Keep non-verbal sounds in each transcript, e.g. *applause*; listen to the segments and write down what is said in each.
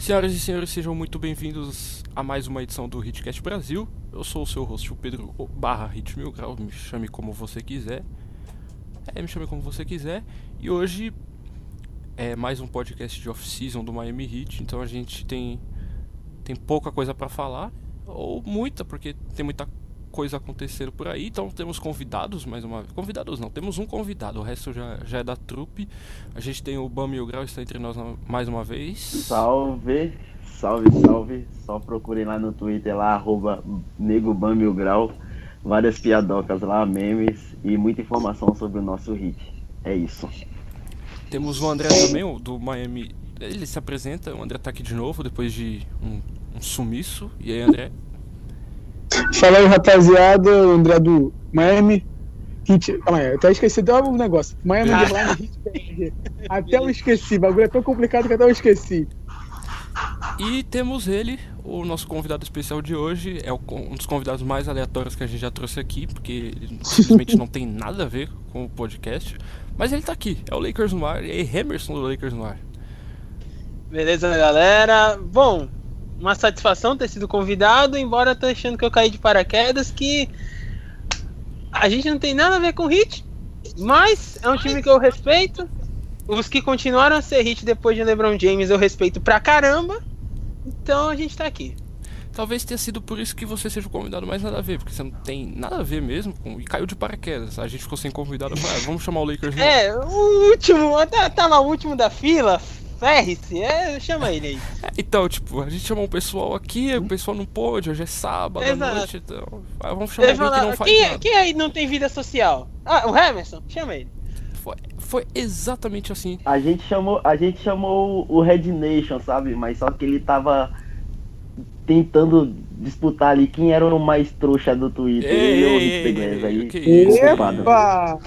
Senhoras e senhores, sejam muito bem-vindos a mais uma edição do Hitcast Brasil. Eu sou o seu host, o Pedro barra Hit Mil Grau, me chame como você quiser. É, me chame como você quiser. E hoje é mais um podcast de off-season do Miami Heat, então a gente tem, tem pouca coisa para falar, ou muita, porque tem muita coisa acontecendo por aí. Então temos convidados mais uma vez. Convidados não, temos um convidado, o resto já, já é da trupe. A gente tem o Bam e o Grau está entre nós mais uma vez. Salve, salve, salve. Só procurem lá no Twitter lá, arroba Nego Bam e o Grau. Várias piadocas lá, memes e muita informação sobre o nosso hit. É isso. Temos o André também, o do Miami. Ele se apresenta, o André tá aqui de novo depois de um, um sumiço. E aí, André? Fala aí, rapaziada, o André do Miami Hit. Calma aí, eu até esqueci do um negócio. Miami ah. Underline Hit Até eu esqueci, o bagulho é tão complicado que até eu esqueci. E temos ele, o nosso convidado especial de hoje. É um dos convidados mais aleatórios que a gente já trouxe aqui, porque ele *laughs* simplesmente não tem nada a ver com o podcast. Mas ele tá aqui, é o Lakers no ar, aí, Emerson do Lakers no ar. Beleza, galera? Bom, uma satisfação ter sido convidado, embora tô achando que eu caí de paraquedas, que a gente não tem nada a ver com hit, mas é um time que eu respeito. Os que continuaram a ser hit depois de LeBron James eu respeito pra caramba. Então a gente tá aqui. Talvez tenha sido por isso que você seja o convidado mais nada a ver, porque você não tem nada a ver mesmo com. E caiu de paraquedas. A gente ficou sem convidado. Ah, vamos chamar o Lakers. É, o último, tá, tá lá o último da fila, ferre-se, é, chama ele aí. É, então, tipo, a gente chamou um pessoal aqui, o pessoal não pôde, hoje é sábado à noite, então. Ah, vamos chamar alguém que não faz quem, nada. Quem aí não tem vida social? Ah, o Emerson, chama ele. Foi, foi exatamente assim. A gente chamou, a gente chamou o Red Nation, sabe? Mas só que ele tava tentando disputar ali quem era o mais trouxa do Twitter. Ei, e o Rick aí. Que isso, Epa!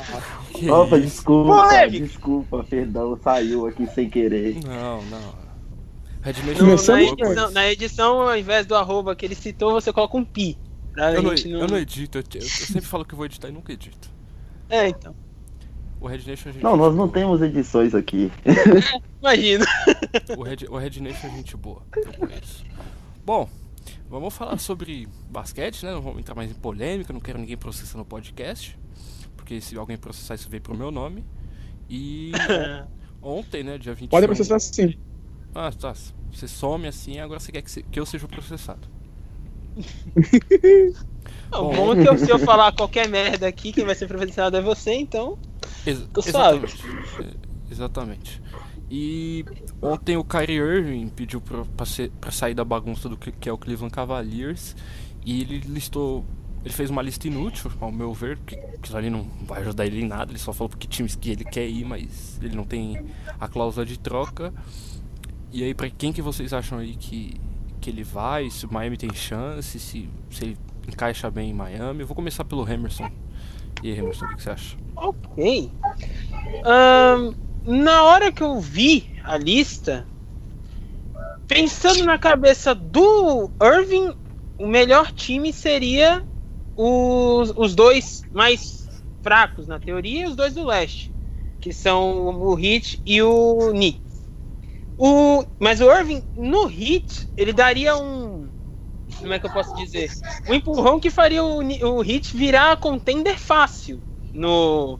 Opa, desculpa, desculpa, perdão, saiu aqui sem querer. Não, não. No, na, edição, na edição, ao invés do arroba que ele citou, você coloca um pi. Eu não, não... eu não, edito, eu, eu, sempre falo que vou editar e nunca edito. É, então. O Red Nation a gente. Não, nós não temos edições aqui. Imagina. O Red, o Red Nation é gente boa, eu conheço. Bom, vamos falar sobre basquete, né? Não vamos entrar mais em polêmica, não quero ninguém processando o podcast porque se alguém processar isso veio pro meu nome. E *laughs* ontem, né, dia 21... Pode processar sim. Ah, tá. Você some assim, agora você quer que, que eu seja processado. *laughs* Não, bom é que eu, se eu falar qualquer merda aqui, quem vai ser processado é você, então. Ex tô exatamente. É, exatamente. E ontem o Kyrie Irving pediu pra, pra, ser, pra sair da bagunça do que, que é o Cleveland Cavaliers. E ele listou ele fez uma lista inútil, ao meu ver, que aquilo ali não vai ajudar ele em nada. Ele só falou porque times que ele quer ir, mas ele não tem a cláusula de troca. E aí, para quem que vocês acham aí que, que ele vai? Se o Miami tem chance, se, se ele encaixa bem em Miami? Eu vou começar pelo Emerson. E aí, Emerson, o que, que você acha? Ok. Um, na hora que eu vi a lista, pensando na cabeça do Irving, o melhor time seria os, os dois mais fracos na teoria, os dois do leste, que são o Heat e o Knicks. O, mas o Irving no Heat, ele daria um como é que eu posso dizer? Um empurrão que faria o, o Heat virar contender fácil no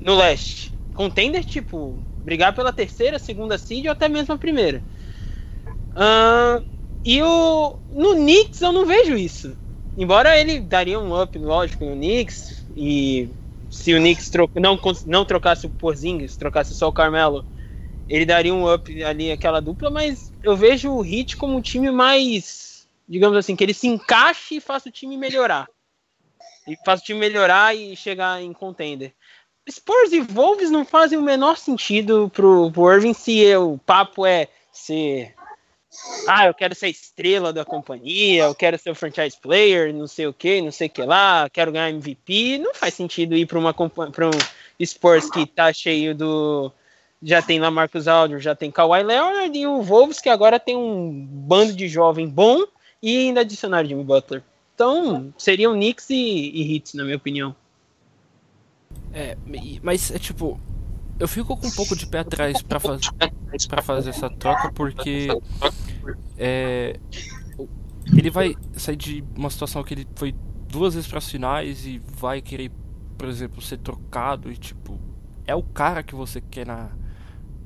no leste. Contender tipo brigar pela terceira, segunda seed ou até mesmo a primeira. Uh, e o no Knicks eu não vejo isso. Embora ele daria um up, lógico, no Knicks, e se o Knicks não, não trocasse o Porzingis, trocasse só o Carmelo, ele daria um up ali, aquela dupla, mas eu vejo o Heat como um time mais, digamos assim, que ele se encaixe e faça o time melhorar. E faça o time melhorar e chegar em contender. Spurs e Wolves não fazem o menor sentido pro, pro Irving se o papo é ser ah, eu quero ser estrela da companhia, eu quero ser o franchise player, não sei o que, não sei o que lá, quero ganhar MVP. Não faz sentido ir para uma para um Spurs que tá cheio do já tem lá Marcos Aldridge, já tem Kawhi Leonard e o Wolves que agora tem um bando de jovem bom e ainda adicionar Jimmy Butler. Então, seriam Knicks e, e Hits, na minha opinião. É, mas é tipo, eu fico com um pouco de pé atrás para fazer para fazer essa troca porque é, ele vai sair de uma situação que ele foi duas vezes para as finais e vai querer, por exemplo, ser trocado e tipo, é o cara que você quer na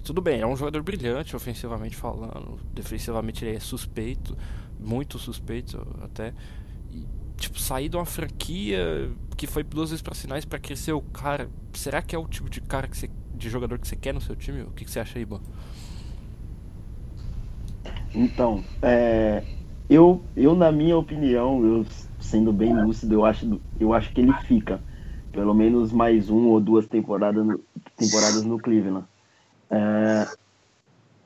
tudo bem, é um jogador brilhante ofensivamente falando, defensivamente ele é suspeito, muito suspeito até. E, tipo, sair de uma franquia que foi duas vezes para finais para crescer o cara, será que é o tipo de cara que você, de jogador que você quer no seu time? O que, que você acha aí, Ban? Então, é, eu, eu, na minha opinião, eu sendo bem lúcido, eu acho, eu acho que ele fica. Pelo menos mais um ou duas temporadas no, temporadas no Cleveland. É,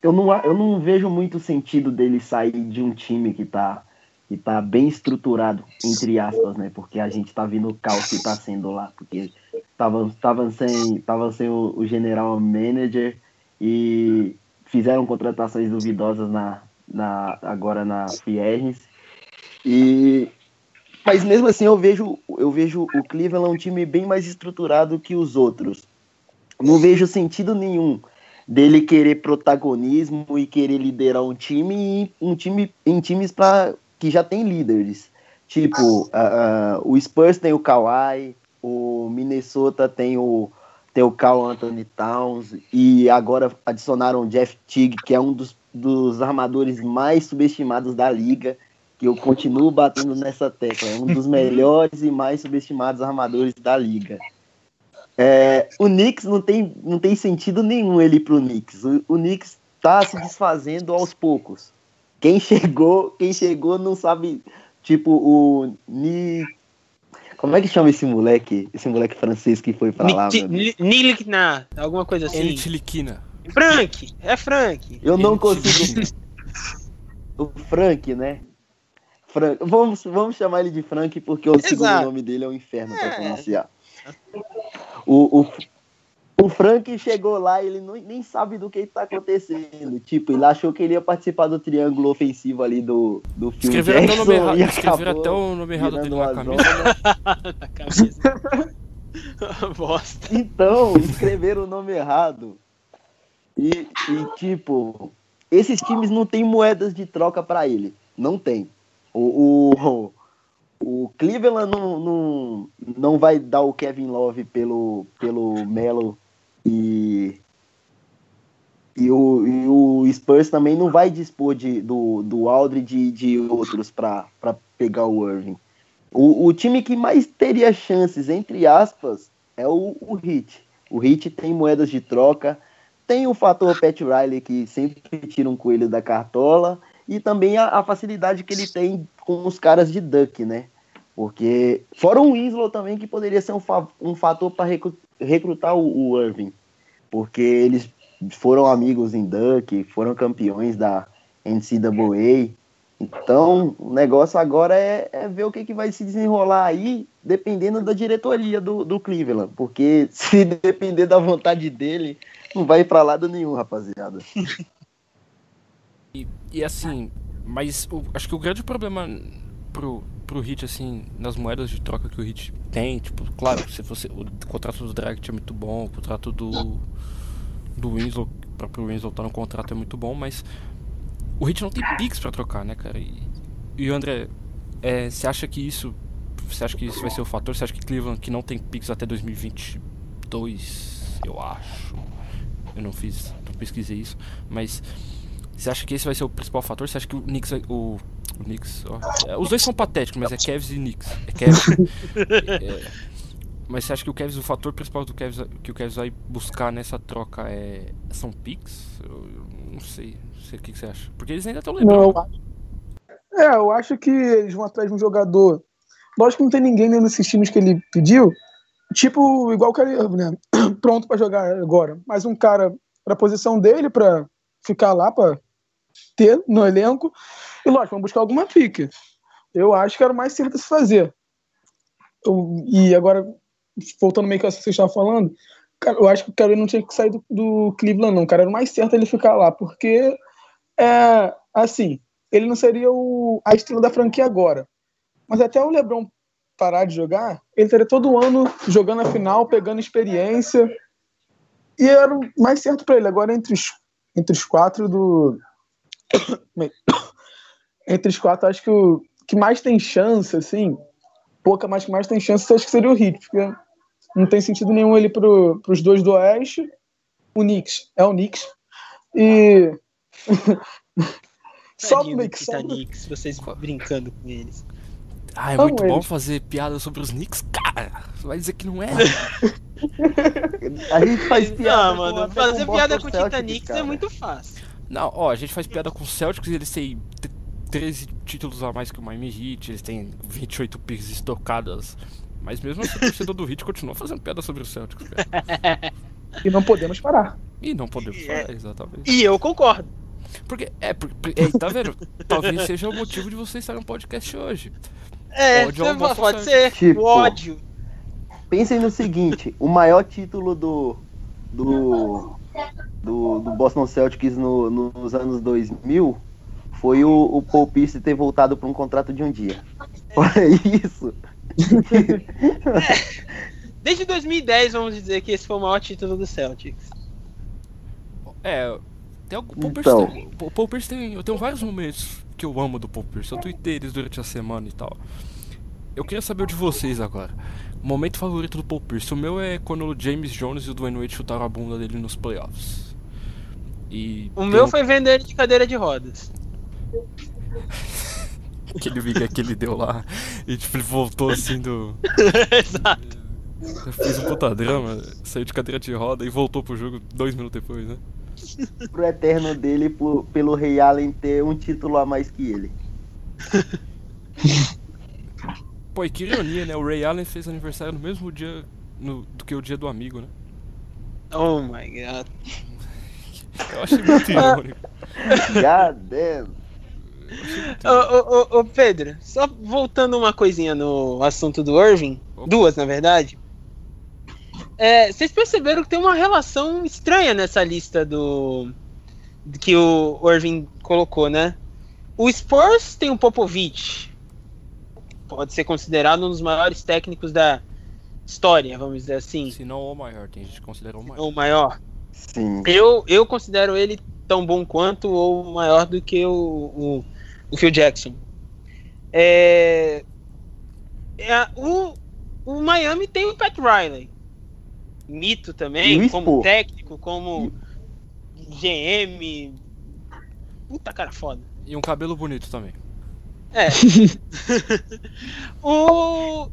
eu, não, eu não vejo muito sentido dele sair de um time que está que tá bem estruturado, entre aspas, né? Porque a gente está vendo o caos que está sendo lá. Porque estavam sem, tava sem o, o general manager e fizeram contratações duvidosas na, na, agora na Fiernes. E mas mesmo assim eu vejo eu vejo o Cleveland um time bem mais estruturado que os outros. Não vejo sentido nenhum dele querer protagonismo e querer liderar um time um time em times para que já tem líderes. Tipo, uh, uh, o Spurs tem o Kawhi, o Minnesota tem o tem o Carl Anthony Towns e agora adicionaram o Jeff Teague, que é um dos dos armadores mais subestimados da liga, que eu continuo batendo nessa tecla. É um dos *laughs* melhores e mais subestimados armadores da liga. É, o Knicks não tem, não tem sentido nenhum ele ir pro Knicks. O, Knicks tá se desfazendo aos poucos. Quem *laughs* chegou, quem chegou não sabe, tipo o Ni como é que chama esse moleque? Esse moleque francês que foi pra lá? Nilikna, alguma coisa assim. Elitiliquina. Frank, é Frank. Eu não consigo. *laughs* o Frank, né? Frank. Vamos, vamos chamar ele de Frank porque o Exato. segundo nome dele é o um inferno é. para pronunciar. O, o, o Frank chegou lá e ele não, nem sabe do que está acontecendo. Tipo, ele achou que ele ia participar do triângulo ofensivo ali do, do filme. Escreveram até o nome errado, escreveram até o nome errado dele na camisa. *laughs* na camisa. *laughs* Bosta. Então, escreveram o nome errado. E, e, tipo, esses times não tem moedas de troca para ele. Não tem. O, o, o Cleveland não, não, não vai dar o Kevin Love pelo, pelo Melo e, e, o, e o Spurs também não vai dispor de, do, do Aldridge e de outros para pegar o Irving. O, o time que mais teria chances, entre aspas, é o, o Heat. O Heat tem moedas de troca, tem o fator Pat Riley, que sempre tira um coelho da cartola, e também a, a facilidade que ele tem com os caras de Duck, né? Porque, fora o Winslow também, que poderia ser um, fa um fator para recrutar o, o Irving. Porque eles foram amigos em Duck, foram campeões da NCAA. Então, o negócio agora é, é, ver o que, que vai se desenrolar aí, dependendo da diretoria do, do Cleveland. Porque *laughs* se depender da vontade dele, não vai para lado nenhum, rapaziada. *laughs* e, e assim, mas o, acho que o grande problema pro, pro Hit, assim, nas moedas de troca que o Hit tem, tipo, claro, se você. O contrato do Dragic é muito bom, o contrato do. Do Winslow, o próprio Winslow tá no contrato é muito bom, mas o Hit não tem pix para trocar, né, cara? E, e André, é, você acha que isso. Você acha que isso vai ser o fator? Você acha que Cleveland, que não tem pix até 2022, eu acho, eu não fiz, não pesquisei isso, mas você acha que esse vai ser o principal fator? Você acha que o Knicks o Knicks, ó, é, os dois são patéticos, mas é Cavs e Knicks. É Cavs. *laughs* é, mas você acha que o Cavs, o fator principal do Cavs, que o Cavs vai buscar nessa troca é são picks? Eu, eu não sei, não sei o que, que, você acha. Porque eles ainda estão lembrando. Não, é, eu acho que eles vão atrás de um jogador. Lógico que não tem ninguém nesses times que ele pediu, tipo igual o Kyrie né? *clears throat* pronto para jogar agora. Mas um cara para posição dele, para ficar lá, para ter no elenco. E lógico, vamos buscar alguma pique. Eu acho que era o mais certo a se fazer. Eu, e agora, voltando meio que a que você estava falando, cara, eu acho que o cara não tinha que sair do, do Cleveland, não. Cara, era o mais certo ele ficar lá, porque é assim, ele não seria o, a estrela da franquia agora. Mas até o LeBron parar de jogar, ele estaria todo ano jogando a final, pegando experiência. E era o mais certo para ele. Agora, entre os, entre os quatro do. *coughs* entre os quatro, acho que o que mais tem chance, assim, pouca, mas que mais tem chance, acho que seria o Heat, porque não tem sentido nenhum ele pro, pros dois do Oeste. O Knicks é o Knicks. E. *laughs* Só o Knicks. Knicks, vocês brincando com eles. Ah, é muito bom fazer piada sobre os Knicks? Cara, você vai dizer que não é? *laughs* a gente faz piada. Não, mano, fazer com piada com o Titanic é muito fácil. Não, ó, a gente faz piada com o Celtics e eles têm 13 títulos a mais que o Miami Heat, eles têm 28 picks estocadas. Mas mesmo assim, o torcedor do Heat continua fazendo piada sobre o Celtics, cara. *laughs* E não podemos parar. E não podemos parar, exatamente. E eu concordo. Porque, é, porque, é, tá vendo? Talvez seja o motivo de você estar no podcast hoje. É, ódio você pode ser tipo, ódio. Pensem no seguinte, o maior título do do do, do Boston Celtics no, nos anos 2000 foi o, o Paul Pierce ter voltado para um contrato de um dia. Olha isso. É, desde 2010, vamos dizer que esse foi o maior título do Celtics. É, tem algum, Paul Pierce, então. tem, Paul Pierce tem, eu tenho vários momentos que eu amo do Paul Pierce. Eu tuitei eles durante a semana e tal. Eu queria saber o de vocês agora. Momento favorito do Paul Pierce. O meu é quando o James Jones e o Dwayne Wade chutaram a bunda dele nos playoffs. E o meu foi vender ele de cadeira de rodas. Aquele vídeo que ele deu lá e tipo, ele voltou assim do. *laughs* Exato. Fez um puta drama, saiu de cadeira de roda e voltou pro jogo dois minutos depois, né? Pro eterno dele, por, pelo Rei Allen ter um título a mais que ele. *laughs* Pô, e que ironia, né? O Ray Allen fez aniversário no mesmo dia no, do que o dia do amigo, né? Oh my god. Eu achei muito *laughs* irônico. God damn. Ô, ô, ô, Pedro, só voltando uma coisinha no assunto do Irving, Opa. duas na verdade. É, vocês perceberam que tem uma relação estranha nessa lista do que o Irving colocou, né? O Spurs tem o Popovich, pode ser considerado um dos maiores técnicos da história, vamos dizer assim. Se não o maior, tem gente que considera o maior. O maior. Sim. Eu, eu considero ele tão bom quanto ou maior do que o, o, o Phil Jackson. É, é, o, o Miami tem o Pat Riley. Mito também, como técnico, como GM. Puta cara foda. E um cabelo bonito também. É. *laughs* o,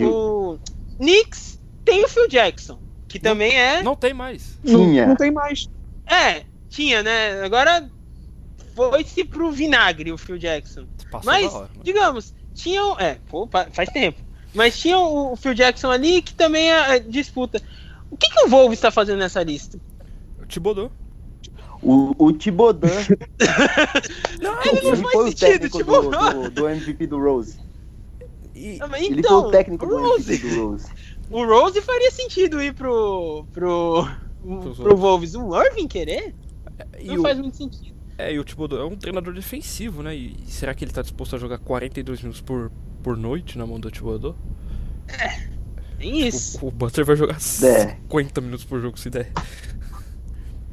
o Knicks tem o Phil Jackson, que também é. Não tem mais. Tinha. Não, não tem mais. É, tinha, né? Agora foi-se pro vinagre o Phil Jackson. Passou Mas, hora, digamos, tinham. É, pô, faz tempo. Mas tinha o Phil Jackson ali que também é, é disputa. O que, que o Volvo está fazendo nessa lista? O Thibodeau. O, o *laughs* não, ele não faz foi sentido, o técnico do, do, do, MVP do Rose. E, ah, ele então, foi o técnico o Rose. do MVP do Rose. O Rose faria sentido ir pro. pro. pro, pro Wolves. O Irving querer? É, não faz muito sentido. É, e o Thibodeau é um treinador defensivo, né? E será que ele tá disposto a jogar 42 minutos por, por noite na mão do Thibodeau? É, tem isso. O, o Butler vai jogar é. 50 minutos por jogo se der.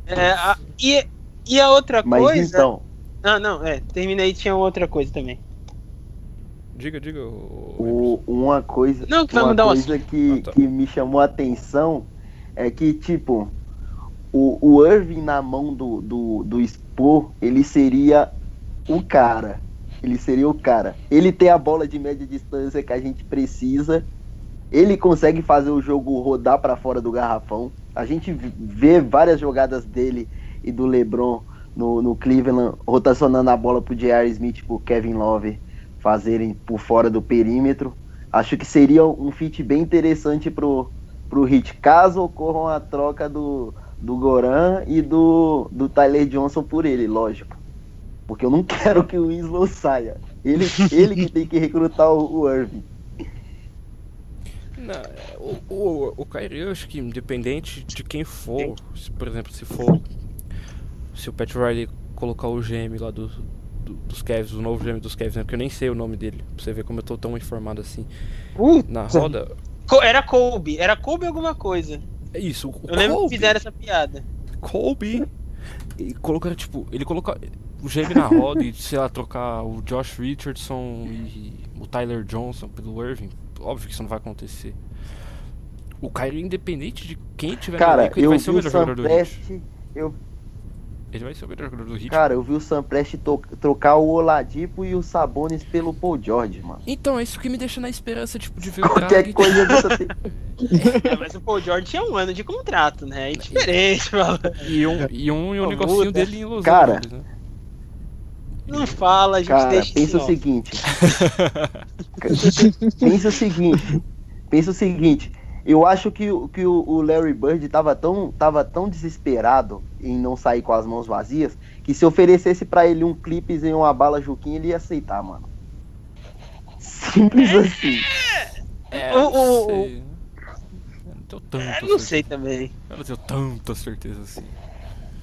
É, a, e, e a outra Mas coisa. Então... Ah, não, é, terminei tinha outra coisa também. Diga, diga. O, uma coisa, não, que vai uma coisa que, ah, tá. que me chamou a atenção é que, tipo, o, o Irving na mão do, do, do Spor, ele seria o cara. Ele seria o cara. Ele tem a bola de média distância que a gente precisa. Ele consegue fazer o jogo rodar para fora do garrafão. A gente vê várias jogadas dele e do LeBron no, no Cleveland rotacionando a bola pro J.R. Smith, pro Kevin Love fazerem por fora do perímetro. Acho que seria um fit bem interessante pro, pro Hit, caso ocorra a troca do, do Goran e do, do Tyler Johnson por ele, lógico. Porque eu não *laughs* quero que o Winslow saia. Ele, ele que tem que recrutar o, o Irving. Não, o, o, o Kyrie, eu acho que independente de quem for, se, por exemplo, se for. Se o Pat Riley colocar o GM lá do, do, dos Cavs, o novo GM dos Cavs, né? Porque eu nem sei o nome dele, pra você ver como eu tô tão informado assim. Uh, na roda. Era Kobe, era Kobe alguma coisa. É isso, Eu lembro que fizeram essa piada. Kobe. E colocaram, tipo, ele colocou o GM na roda e, sei lá, trocar o Josh Richardson e o Tyler Johnson pelo Irving. Óbvio que isso não vai acontecer. O Kyrie, independente de quem tiver Cara, no elenco, ele vai ser o melhor jogador do Heat. Eu, Ele vai ser o melhor jogador do Heat. cara, eu vi o Samprest to- trocar o Oladipo e o Sabonis pelo Paul George, mano. Então, é isso que me deixa na esperança, tipo, de ver o Qualquer coisa tem. É, mas o Paul George tinha um ano de contrato, né? É diferente, mano. E um, e um, e um negocinho muda. dele em Los Cara. Angeles, né? Não fala, a gente Cara, deixa pensa o seguinte. pensa o seguinte. *laughs* Pensa o seguinte. Eu acho que, o- que o o Larry Bird tava tão, tava tão desesperado em não sair com as mãos vazias que se oferecesse pra ele um clipes e uma bala Juquinha, ele ia aceitar, mano. Simples assim. É, O- eu não o- sei. Eu não tenho tanta É, não sei também. Eu não tenho tanta certeza assim.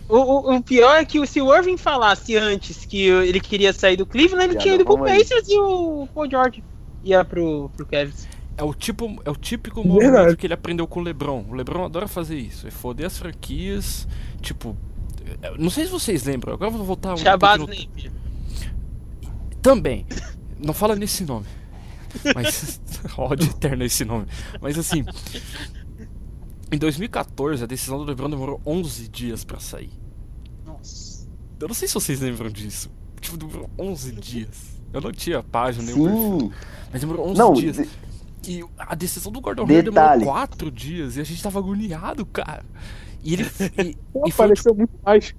O, o, o pior é que se o Irving falasse antes que ele queria sair do Cleveland, ele tinha ido pro vamos aí. Pacers e o Paul George ia pro, pro Cavs. É o, tipo, é o típico Verdade. movimento que ele aprendeu com o LeBron. O LeBron adora fazer isso. É foder as franquias. Tipo. eu Não sei se vocês lembram, agora eu vou voltar um Shabazz pouquinho Napier. Também. Não fala nesse nome. Mas. *laughs* ódio eterno esse nome. Mas assim. Em 2014, a decisão do LeBron demorou 11 dias pra sair. Nossa. Eu não sei se vocês lembram disso. Tipo, demorou 11 dias. Eu não tinha página perfil. Sim. Mas demorou 11 Não, dias. de- E a decisão do Gordon Hayward Detalhe. demorou 4 dias. E a gente tava agoniado, cara. E ele. E, *laughs* Pô, e foi, tipo, pareceu muito mais.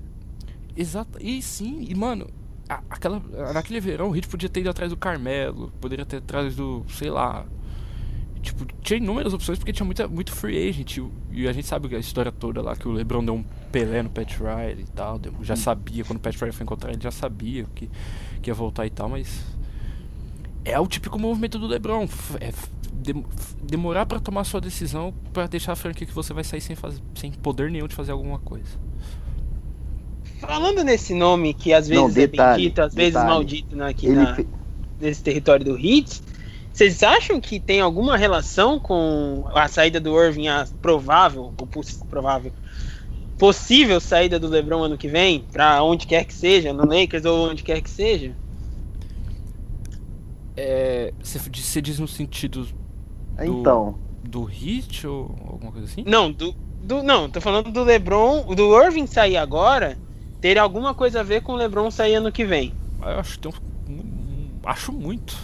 Exato. E sim, e mano, aquela, naquele verão o Hit podia ter ido atrás do Carmelo, poderia ter atrás do, sei lá. Tipo, tinha inúmeras opções porque tinha muita, muito free agent. E, e a gente sabe a história toda lá, que o LeBron deu um Pelé no Pat Riley e tal. deu- já sabia, quando o Pat Riley foi encontrar ele, já sabia que, que ia voltar e tal, mas. É o típico movimento do LeBron. É demorar pra tomar sua decisão pra deixar a franquia que você vai sair sem, fazer, sem poder nenhum de fazer alguma coisa. Falando nesse nome que às vezes Não, detalhe, é bendito, às vezes detalhe. maldito né, aqui na, fe- nesse território do Heat, vocês acham que tem alguma relação com a saída do Irving, a provável, ou provável, possível saída do LeBron ano que vem, pra onde quer que seja, no Lakers ou onde quer que seja? É, você diz- no sentido Então, do hit ou alguma coisa assim? Não, do, do não, tô falando do LeBron, do Irving sair agora, ter alguma coisa a ver com o LeBron sair ano que vem. Eu acho que tem um, um- acho muito.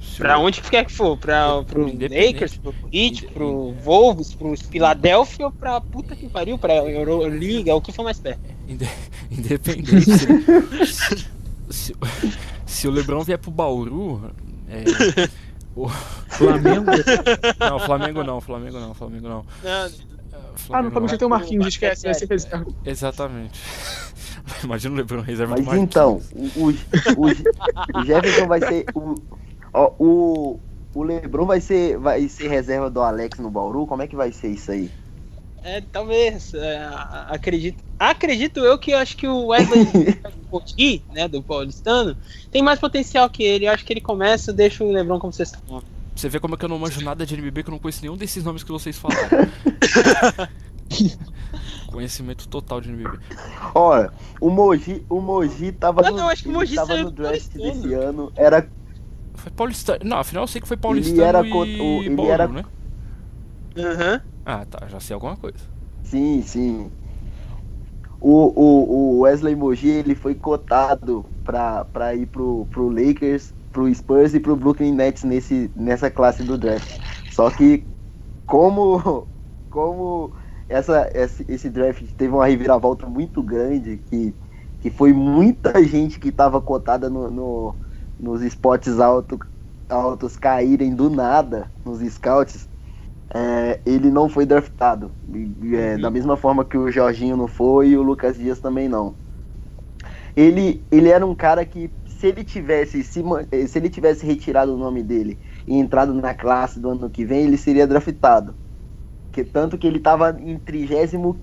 Se Pra o- onde quer que for, pra, pro Independente. Lakers, pro Heat, pro Wolves, pro Philadelphia ou pra puta que pariu, pra Euroliga, o que for mais perto. inde- *laughs* Independente. se, *laughs* se, se o Lebron vier pro Bauru. É, *laughs* o, Flamengo. não, Flamengo não, Flamengo não, Flamengo não. Ah, É, no Flamengo Flamengo já tem o Marquinhos, esquece, vai ser reserva. Exatamente. *laughs* Imagina o Lebron reserva mas do Marquinhos. então, o, o, o- o Jefferson vai ser. O, ó, o, o Lebron vai ser, vai ser reserva do Alex no Bauru? Como é que vai ser isso aí? É, talvez. é, acredito, acredito eu que eu acho que o Wesley *laughs* Poti, né, do paulistano, tem mais potencial que ele. Eu acho que ele começa, deixa o LeBron como sexto nome. Você vê como é que eu não manjo nada de NBB, que eu não conheço nenhum desses nomes que vocês falaram. *laughs* Conhecimento total de NBB. Olha, o Moji, o Moji tava Ah, no, não, acho que o ele Moji tava no draft desse ano. Era, Foi paulistano. Não, afinal eu sei que foi paulistano era e o- ele Bauru, era- né? Aham. Ah, tá, já sei alguma coisa. sim, sim. O, o, o Wesley Moji ele foi cotado pra, pra ir pro, pro Lakers, pro Spurs e pro Brooklyn Nets nesse, nessa classe do draft. Só que como, *laughs* como essa, esse, esse draft teve uma reviravolta muito grande, que, que foi muita gente que tava cotada no, no- nos spots alto, altos caírem do nada nos scouts, é, ele não foi draftado. É, Da mesma forma que o Jorginho não foi e o Lucas Dias também não. Ele, ele era um cara que, se ele tivesse se, eh, se ele tivesse retirado o nome dele e entrado na classe do ano que vem, ele seria draftado. Que, tanto que ele estava em 35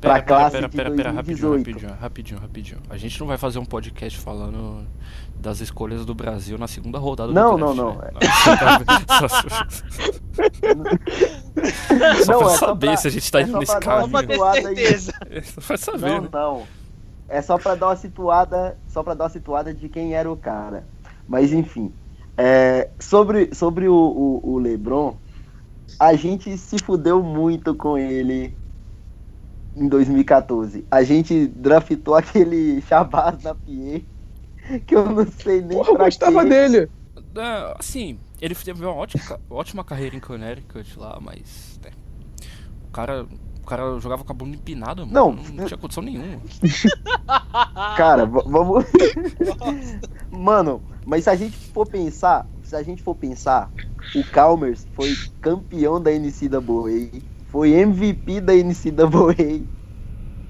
pra Pera, pera, classe pera, pera, pera, rapidinho, 2018. rapidinho, rapidinho, rapidinho. A gente não vai fazer um podcast falando das escolhas do Brasil na segunda rodada Não, do draft, não, não. né? Só, só- só *laughs* Não, pra é só saber pra- se a gente tá é indo só nesse pra dar Só pra ter certeza. *laughs* Só pra saber, Não, né? não. É só pra dar uma situada, só para dar uma situada de quem era o cara. Mas enfim, é, sobre sobre o, o, o LeBron, a gente se fudeu muito com ele em 2014. A gente draftou aquele Shabazz na PA, que eu não sei nem Porra, eu gostava quê. dele. É, assim, ele teve uma ótima, ótima carreira em Connecticut lá, mas. né, o cara. O cara jogava com a bunda empinada, mano. Não. Não, tinha condição nenhuma. *laughs* Cara, vamos. *laughs* Mano, mas se a gente for pensar, se a gente for pensar, o Calmers foi campeão da NCAA, foi MVP da NCAA,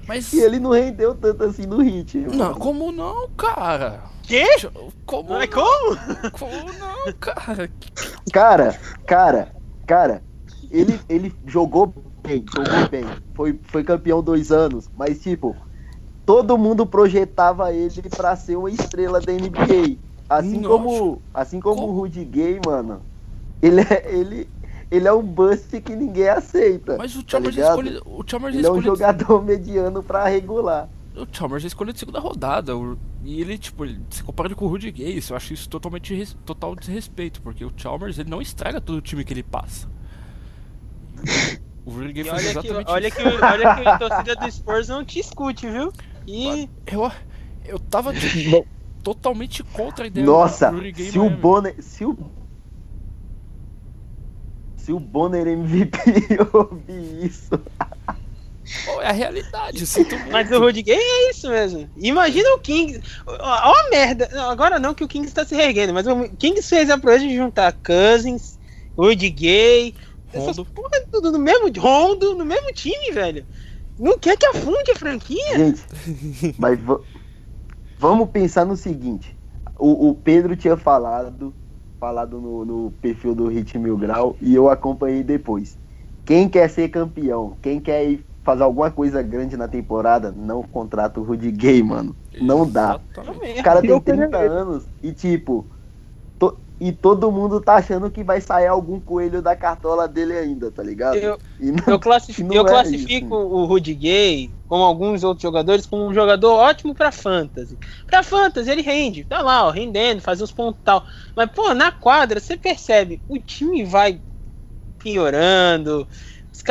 Mas. e ele não rendeu tanto assim no hit. Não, mano. como não, cara? Quê? Como Mas não? como? Como não, cara? Cara, cara, cara, ele, ele jogou bem, jogou bem. Foi, foi campeão dois anos, mas tipo, todo mundo projetava ele pra ser uma estrela da NBA. Assim Nossa. como, assim como Como? o Rudy Gay, mano. Ele é, ele, ele é um bust que ninguém aceita. Mas o tá Chalmers escolheu. O Chalmers Ele é um jogador mediano pra regular. O Chalmers escolheu de segunda rodada. o- E ele, tipo, ele, se compara com o Rudy Gay, isso eu acho isso totalmente res- total desrespeito, porque o Chalmers ele não estraga todo o time que ele passa. O Rudy Gay faz olha que, exatamente olha, isso. que, olha que a torcida do Spurs não te escute, viu? E Eu, eu tava tipo, *laughs* totalmente contra a ideia Nossa, do Rudy Gay se o. Bonner. Se o. Se o Bonner MVP *laughs* ouvir isso. Pô, é a realidade, sinto muito. Mas o Rudy Gay é isso mesmo. Imagina o Kings. Ó, ó a merda. Agora não que o Kings tá se reerguendo, mas o Kings fez a proeza de juntar Cousins, Rudy Gay. Essas porra tudo no mesmo Rondo, no mesmo time, velho. Não quer que afunde a franquia? Gente, mas va- vamos pensar no seguinte. O, o Pedro tinha falado, falado no, no perfil do Hit Mil Grau e eu acompanhei depois. Quem quer ser campeão, quem quer ir fazer alguma coisa grande na temporada, não contrata o Rudy Gay, mano. Não dá. Exatamente. O cara tem Eu queria 30 ver. anos e tipo. E todo mundo tá achando que vai sair algum coelho da cartola dele ainda, tá ligado? Eu, não- eu, classifico, não eu é classifico isso. o Rudy Gay, como alguns outros jogadores, como um jogador ótimo pra fantasy. Pra fantasy ele rende, tá lá, ó, rendendo, faz uns pontos e tal. Mas, pô, na quadra você percebe, o time vai piorando. os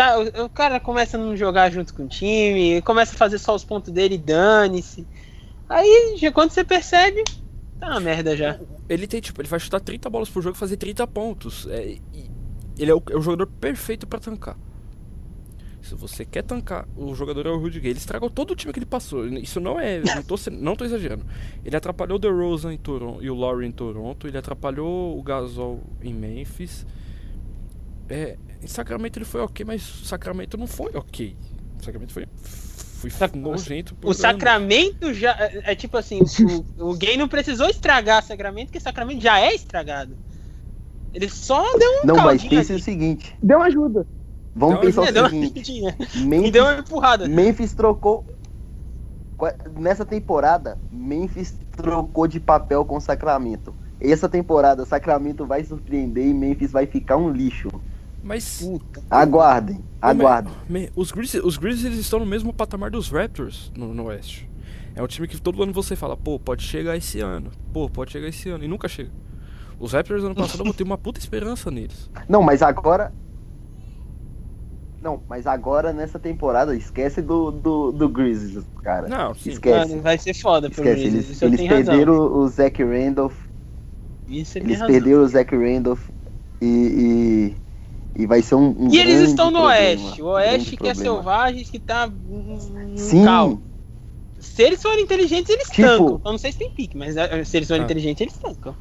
o, cara começa a não jogar junto com o time, começa a fazer só os pontos dele e dane-se. Aí, quando você percebe, tá uma merda já. Ele tem, tipo, ele vai chutar 30 bolas por jogo e fazer 30 pontos. É, ele é o, é o jogador perfeito pra tancar. Se você quer tancar, o jogador é o Rudy Gay. Ele estragou todo o time que ele passou. Isso não é. Não tô, não tô exagerando. Ele atrapalhou o DeRozan em Toronto e o Laurie em Toronto. Ele atrapalhou o Gasol em Memphis. É, em Sacramento ele foi ok, mas Sacramento não foi ok. Sacramento foi. Sac- nojento. O anos. Sacramento já. É, é tipo assim, o, o Gay não precisou estragar Sacramento, porque Sacramento já é estragado. Ele só deu um Não, mas caldinho pense o seguinte. Deu ajuda. Vamos Deu pensar deu o uma seguinte. E Memphis, deu uma empurrada. Memphis trocou. Nessa temporada, Memphis trocou de papel com Sacramento. Essa temporada, Sacramento vai surpreender e Memphis vai ficar um lixo. Mas. Puta. Aguardem, aguardem. Me- Os Grizzlies, os Grizzlies estão no mesmo patamar dos Raptors no, no Oeste. É um time que todo ano você fala, pô, pode chegar esse ano. Pô, pode chegar esse ano. E nunca chega. Os Raptors ano passado eu botei uma puta esperança neles. Não, mas agora. Não, mas agora nessa temporada, esquece do, do, do Grizzlies, cara. Não, sim. Esquece. Mano, vai ser foda pro Esquece, Grizzlies. eles, Isso eu eles tenho razão. perderam o Zach Randolph. Isso tem Eles razão. perderam o Zach Randolph e, e, e vai ser um. um E eles estão no problema, Oeste. O Oeste que é problema. selvagem, que tá um Sim. Se eles forem inteligentes, eles Tipo- tancam. Eu não sei se tem pique, mas eh, se eles forem Ah. inteligentes, eles tancam.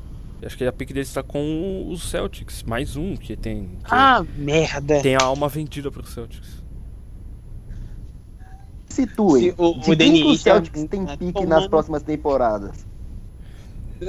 Acho que a pick deles tá com os Celtics. Mais um que tem. Que Ah, merda. Tem a alma vendida pro Celtics. situem. Se o- De o quem que Denis o Celtics tá- tem tá pique tomando- nas próximas temporadas?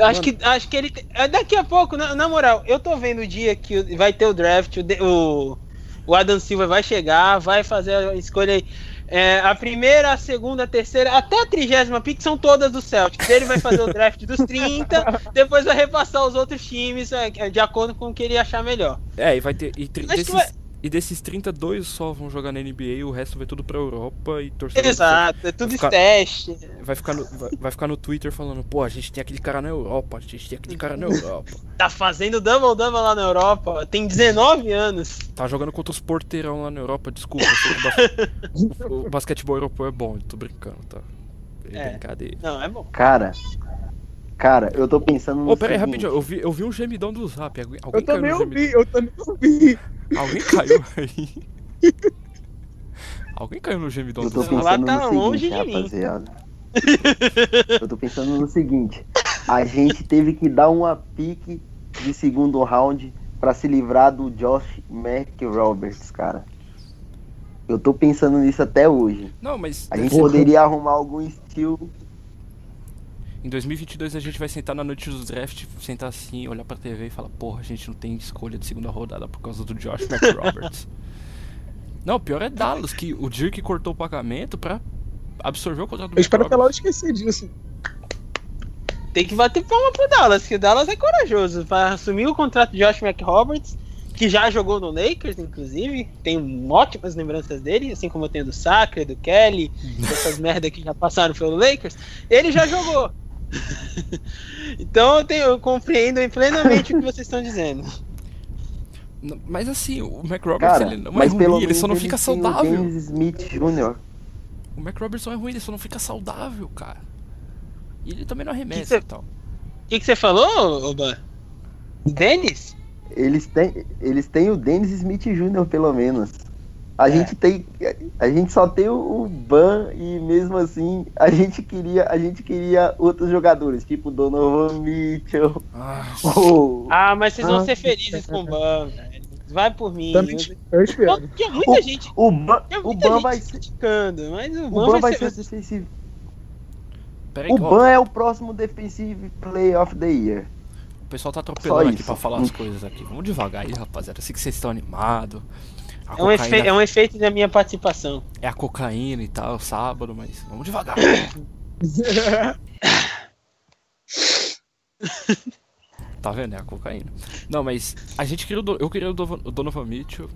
Acho que, acho que ele. é, Daqui a pouco, na, na moral, eu tô vendo o dia que vai ter o draft, o, o, Adam Silva vai chegar, vai fazer a escolha aí. É, a primeira, a segunda, a terceira, até a trigésima pick são todas do Celtics. Ele vai fazer o draft dos 30, *laughs* depois vai repassar os outros times é, de acordo com o que ele achar melhor. É, e vai ter. E, desses, vai... e desses 32 só vão jogar na NBA e o resto vai tudo pra Europa e torcer. Exato, é tudo ficar, teste. Vai ficar, no, vai, vai, ficar no Twitter falando, pô, a gente tem aquele cara na Europa, a gente tem aquele cara na Europa. *laughs* tá fazendo double double lá na Europa, tem 19 anos. Tá jogando contra os porteirão lá na Europa, desculpa. o, *laughs* o, basquetebol europeu é bom, tô brincando, tá? É, brincadeira. Não, é bom. Cara, Cara, eu tô pensando no. Ô, oh, pera aí, rapidinho, eu vi, eu vi um gemidão do zap. Alguém eu também ouvi, eu também ouvi. Alguém caiu *laughs* aí. Alguém caiu no gemidão do zap. Lá tá longe seguinte, de mim. eu tô pensando no seguinte: a gente teve que dar uma pique de segundo round para se livrar do Josh McRoberts, cara. Eu tô pensando nisso até hoje. Não, mas. A gente poderia arrumar algum estilo em 2022 a gente vai sentar na noite dos draft, sentar assim, olhar pra TV e falar: Porra, a gente não tem escolha de segunda rodada por causa do Josh *laughs* McRoberts. não, o pior é Dallas, que o Dirk cortou o pagamento pra absorver o contrato do Eu espero que ela esquecer disso. Tem que bater palma pro Dallas, que o Dallas é corajoso para assumir o contrato de Josh McRoberts, que já jogou no Lakers, inclusive. Tenho ótimas lembranças dele, assim como eu tenho do Sacre, do Kelly, *laughs* dessas merda que já passaram pelo Lakers. Ele já jogou. *laughs* então eu, tenho, eu compreendo plenamente o que vocês estão dizendo. Mas assim, o McRoberts ele não é ruim, ele só não fica saudável. O Smith Jr. O McRoberts não é ruim, ele só não fica saudável, cara. E ele também não arremessa e tal. O que, que você falou, Oba? Dennis? Eles têm, eles têm o Dennis Smith Jr., pelo menos. A é. gente tem. A gente só tem o Ban e mesmo assim a gente queria, a gente queria outros jogadores, tipo Donovan Mitchell. Ah, *laughs* ou... ah mas vocês vão ah, ser felizes com o Ban, velho. Vai por mim. Eu espero. Tinha muita o, gente. O Ban, o Ban vai ser. Criticando, mas o Ban, o Ban vai, ser, ser defensivo. Peraí, o Ban é o próximo Defensive Play of the Year. O pessoal tá atropelando aqui pra falar as coisas aqui. Vamos devagar aí, rapaziada. Eu sei que vocês estão animados. É um, efe... é um efeito da minha participação. É a cocaína e tal, sábado, mas vamos devagar. *coughs* tá vendo? É a cocaína. Não, mas a gente queria do... eu queria o, do... o Donovan Mitchell.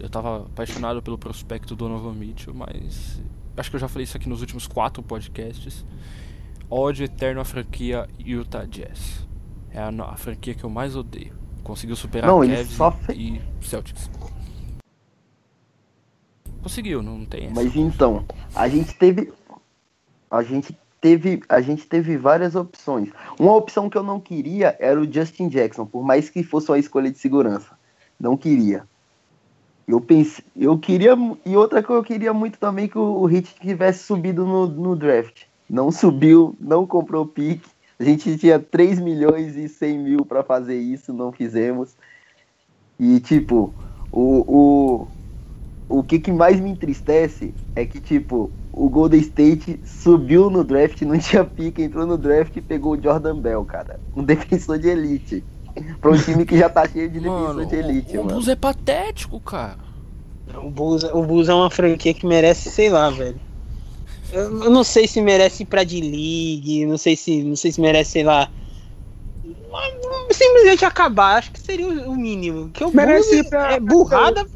Eu tava apaixonado pelo prospecto do Donovan Mitchell, mas acho que eu já falei isso aqui nos últimos quatro podcasts. Ódio eterno à franquia Utah Jazz. É a, a franquia que eu mais odeio. Conseguiu superar Não, Cavs só e Celtics. Conseguiu, não tem essa. Mas então, a gente teve. A gente teve. A gente teve várias opções. Uma opção que eu não queria era o Justin Jackson, por mais que fosse uma escolha de segurança. Não queria. Eu pensei. Eu queria. E outra que eu queria muito também que o, Hit tivesse subido no, no draft. Não subiu, não comprou pique. A gente tinha 3 milhões e 100 mil para fazer isso, não fizemos. E tipo, o, o, o que, que mais me entristece é que, tipo, o Golden State subiu no draft, não tinha pica, entrou no draft e pegou o Jordan Bell, cara. Um defensor de elite. Pra um time que já tá cheio de defensor de elite, o, mano. O Bulls é patético, cara. O Bulls, o Bulls é uma franquia que merece, sei lá, velho. Eu não sei se merece ir pra D-League, não sei se, não sei se merece, sei lá, simplesmente acabar, acho que seria o mínimo. Que o Merece pra... é burrada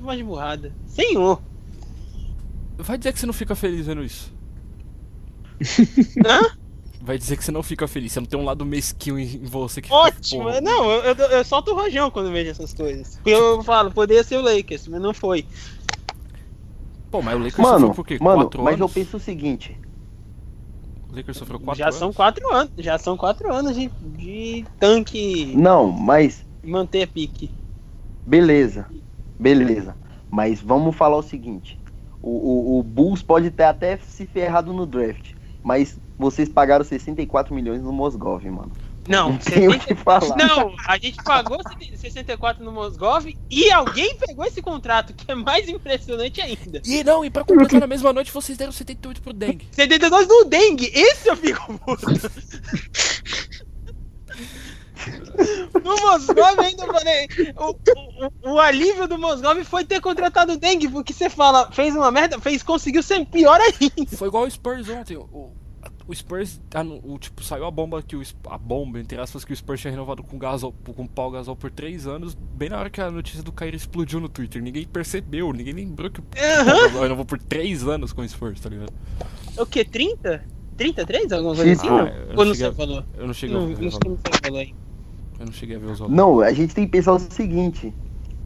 mais burrada. Senhor. Vai dizer que você não fica feliz vendo isso. Hã? Vai dizer que você não fica feliz, você não tem um lado mesquinho em você que Ótimo! Fica, não, eu, eu, eu, solto o rojão quando vejo essas coisas. Porque eu falo, poderia ser o Lakers, mas não foi. Pô, mas o Lakers mano, sofreu por quê? Mano, quatro mas anos? eu penso o seguinte: Lakers sofreu quatro já anos. São quatro anos. Já são quatro anos de, de tanque. Não, mas. Manter a pique. Beleza. Beleza. Mas vamos falar o seguinte. O, o, o Bulls pode ter até se ferrado no draft. Mas vocês pagaram 64 milhões no Mosgov, mano. Não, não, 70... não, a gente pagou 64 no Mosgov e alguém pegou esse contrato, que é mais impressionante ainda. E não, e pra completar na mesma noite vocês deram 78 pro Deng. 72 no Deng, esse eu fico puto. *laughs* No Mosgov ainda falei. O, o, o, alívio do Mosgov foi ter contratado o Dengue, porque você fala, fez uma merda, fez, conseguiu ser pior ainda. Foi igual o Spurs ontem. O, o Spurs, ah, o, tipo, saiu a bomba que o a bomba, entre aspas, que o Spurs tinha renovado com Gasol, com o Paul Gasol por 3 anos, bem na hora que a notícia do Kyrie explodiu no Twitter. Ninguém percebeu, ninguém lembrou que o Gasol renovou por 3 anos com o Spurs, tá ligado? O que, 30? 33? Alguma coisa assim? Ah, Ou não sei falou? Eu não cheguei não, a. Não, não falou aí. Eu não cheguei a ver os outros. Não, a gente tem que pensar o seguinte.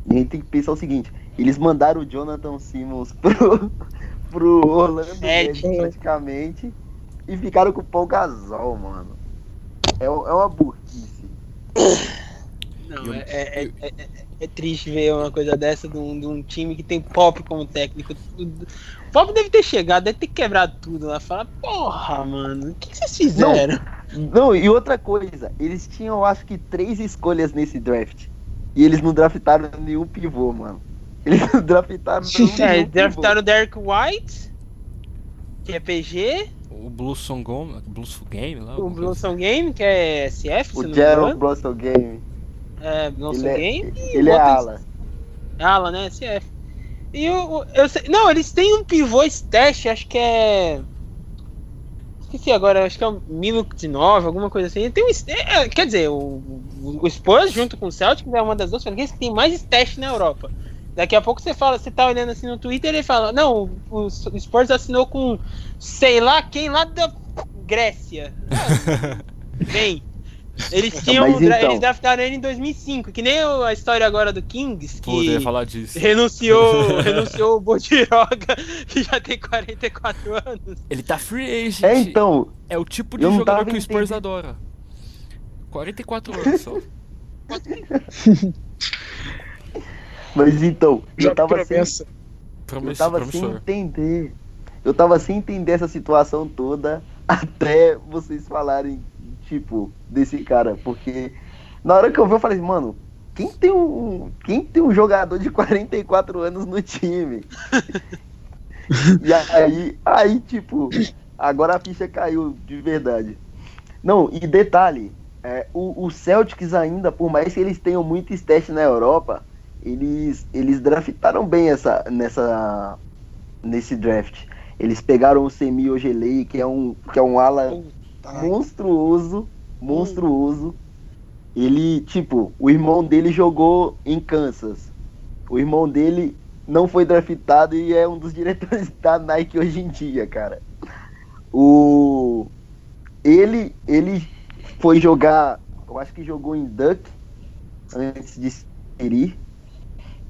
A gente tem que pensar o seguinte. Eles mandaram o Jonathan Simmons pro, *laughs* pro Orlando é, praticamente e ficaram com o Paul Gasol, mano. É, é uma burrice. *coughs* Não, é, é, é, é, triste ver uma coisa dessa de um, de um time que tem Pop como técnico. O Pop deve ter chegado, deve ter quebrado tudo lá. Fala, porra, mano, o que, que vocês fizeram? Não, não, e outra coisa, eles tinham acho que três escolhas nesse draft. E eles não draftaram nenhum pivô, mano. Eles não draftaram *laughs* nenhum É, draftaram o Derek White, que é PG o Bluesong Game, Game lá. O Bluesong Game, que é SF, O Gerald Bluesong Game. É, Bluesong ele é, Game. Ele é ala. Ala, né? SF. E o. Eu sei, não, eles têm um pivô stash, acho que é. Esqueci agora, acho que é o Minuto de 9, alguma coisa assim. Tem um. É, quer dizer, o, o Spurs junto com o Celtic é uma das duas franquias que tem mais stash na Europa. Daqui a pouco você fala, você tá olhando assim no Twitter e ele fala, não, o, o Spurs assinou com sei lá quem lá da Grécia. *laughs* Bem, eles tinham. então... Eles draftaram ele em 2005, que nem a história agora do Kings, que Pô, falar disso. renunciou, *laughs* renunciou o Bodiroga, *laughs* que já tem 44 anos. Ele tá free agent. É, então. É o tipo de jogador que o Spurs adora. 44 *laughs* anos só. Mas então, eu tava sem, eu tava sem entender. Eu tava sem entender essa situação toda até vocês falarem, tipo, desse cara. Porque na hora que eu vi, eu falei, mano, quem tem um, quem tem um jogador de 44 anos no time? *laughs* e aí, aí, tipo, agora a ficha caiu de verdade. Não, e detalhe, é, o, o Celtics ainda, por mais que eles tenham muito teste na Europa, eles, eles draftaram bem essa, nessa, nesse draft. Eles pegaram o Semi Ogelei, que é um, que é um ala monstruoso, monstruoso. Ele, tipo, o irmão dele jogou em Kansas. O irmão dele não foi draftado e é um dos *laughs* diretores da Nike hoje em dia, cara. O ele ele foi jogar, eu acho que jogou em Duck antes de ir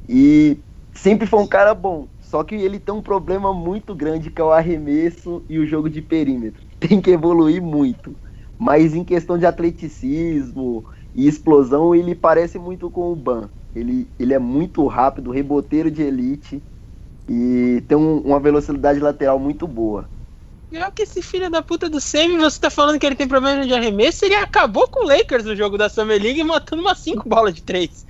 e sempre foi um cara bom. Só que ele tem um problema muito grande que é o arremesso e o jogo de perímetro. Tem que evoluir muito. Mas em questão de atleticismo e explosão, ele parece muito com o Ban. Ele, ele é muito rápido, reboteiro de elite e tem um, uma velocidade lateral muito boa. Pior que esse filho da puta do Semi, você tá falando que ele tem problema de arremesso, ele acabou com o Lakers no jogo da Summer League matando umas 5 bolas de 3.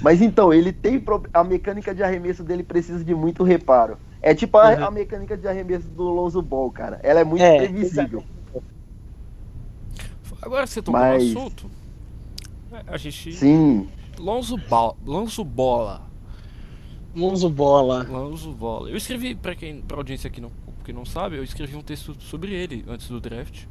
Mas então, ele tem. A mecânica de arremesso dele precisa de muito reparo. É tipo a, uhum. a mecânica de arremesso do Lonzo Ball, cara. Ela é muito é, previsível. Agora você tocou Mas... no assunto. É, a gente. Sim. Lonzo, ba... Lonzo Bola. Lonzo Bola. Lonzo Bola. Eu escrevi, pra, quem, pra audiência aqui não, que não sabe, eu escrevi um texto sobre ele antes do draft.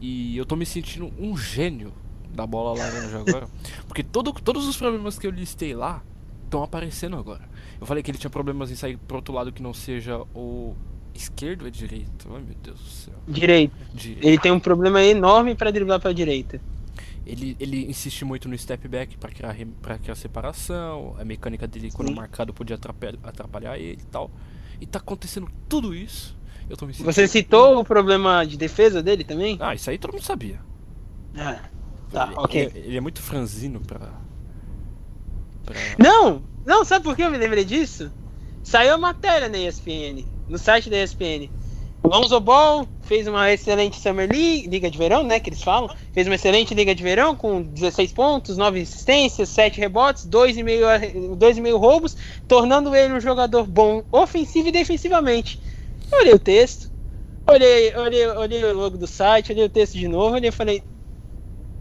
E eu tô me sentindo um gênio da bola laranja agora. Porque todo, todos os problemas que eu listei lá estão aparecendo agora. Eu falei que ele tinha problemas em sair pro outro lado que não seja o esquerdo ou é direito? Ai meu Deus do céu. Direito. direito. Ele tem um problema enorme para driblar para direita. Ele, ele insiste muito no step back para criar, pra criar separação. A mecânica dele, Sim. quando marcado, podia atrapalhar, atrapalhar ele e tal. E tá acontecendo tudo isso. Eu tô me sentindo... Você citou o problema de defesa dele também? Ah, isso aí todo mundo sabia. Ah. Tá, ele, ok. Ele, ele, é muito franzino pra, pra. Não! Não, sabe por que eu me lembrei disso? Saiu a matéria na ESPN, no site da ESPN. Lonzo Ball fez uma excelente Summer League, Liga de Verão, né? Que eles falam. Fez uma excelente Liga de Verão com 16 pontos, 9 assistências, 7 rebotes, 2,5 roubos, tornando ele um jogador bom ofensivo e defensivamente. Eu olhei o texto, olhei, olhei, olhei o logo do site, olhei o texto de novo, olhei e falei: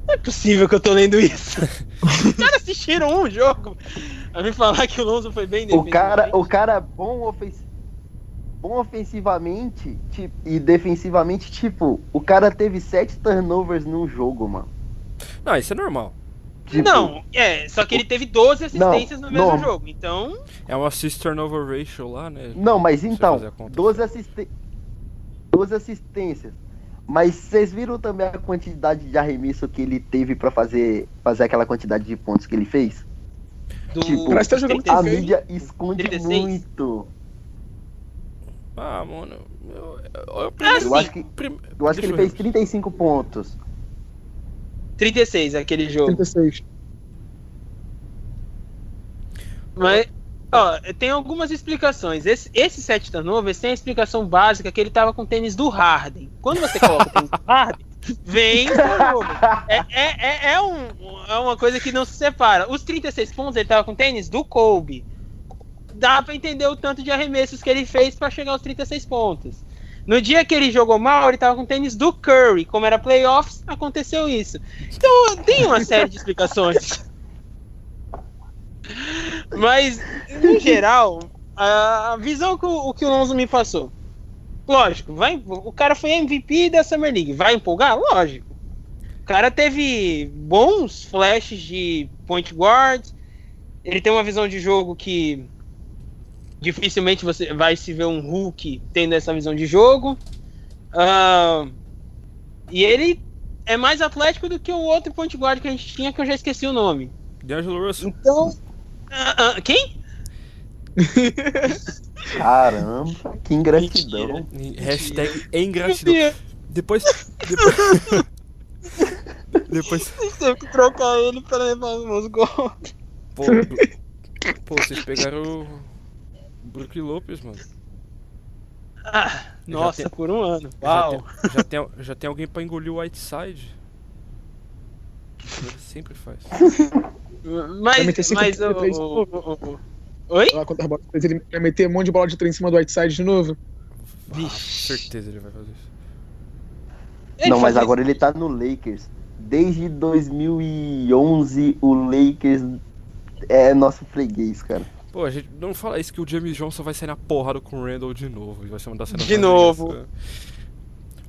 Não é possível que eu tô lendo isso. *laughs* Os caras assistiram um jogo. A me falar que o Lonzo foi bem O cara, o cara bom, ofens... bom ofensivamente tipo, e defensivamente, tipo, o cara teve sete turnovers num jogo, mano. Não, isso é normal. Tipo, não, é, só que ele teve 12 assistências não, no mesmo não. jogo, então. É um assist turnover ratio lá, né? Não, mas então, 12, assiste... 12 assistências. Mas vocês viram também a quantidade de arremesso que ele teve para fazer, fazer aquela quantidade de pontos que ele fez? Do... Tipo, tá jogando a mídia esconde 36. muito. Ah, mano. Eu, eu, eu, ah, eu acho que, eu acho que ele fez 35 pontos. 36 aquele jogo. 36. Mas, ó, tem algumas explicações. Esse, esse set turnovers tem a explicação básica que ele tava com o tênis do Harden. Quando você coloca o tênis do Harden, vem é, é, é, é, um, é uma coisa que não se separa. Os 36 pontos ele tava com o tênis do Kobe. Dá pra entender o tanto de arremessos que ele fez para chegar aos 36 pontos. No dia que ele jogou mal, ele tava com tênis do Curry. Como era playoffs, aconteceu isso. Então tem uma série de explicações. Mas, no geral, a visão que o, que o Lonzo me passou. Lógico, vai, o cara foi MVP da Summer League. Vai empolgar? Lógico. O cara teve bons flashes de point guard. Ele tem uma visão de jogo que dificilmente você vai se ver um Hulk tendo essa visão de jogo. Uh, e ele é mais atlético do que o outro point guard que a gente tinha, que eu já esqueci o nome. D'Angelo Russell. Então. Uh, uh, quem? Caramba, que ingratidão. Hashtag ingratidão. Depois. Depois. depois. Vocês teve que trocar ele para levar os meus gols. Pô, pô, vocês pegaram Brook Lopes, mano. Ah, nossa, tem, por um ano. Uau. Já tem, já tem, já tem alguém pra engolir o Whiteside. Ele sempre faz. *laughs* Mas, mas o, o, o, Oi? Ele vai meter um monte de bola de trem em cima do Whiteside de novo. Vixe. certeza ele vai fazer isso. Ele Não, mas agora isso. ele tá no Lakers. Desde 2011 o Lakers é nosso freguês, cara. Pô, a gente não fala isso que o James Johnson vai sair na porrada com o Randall de novo. Vai ser uma das cenas De novo.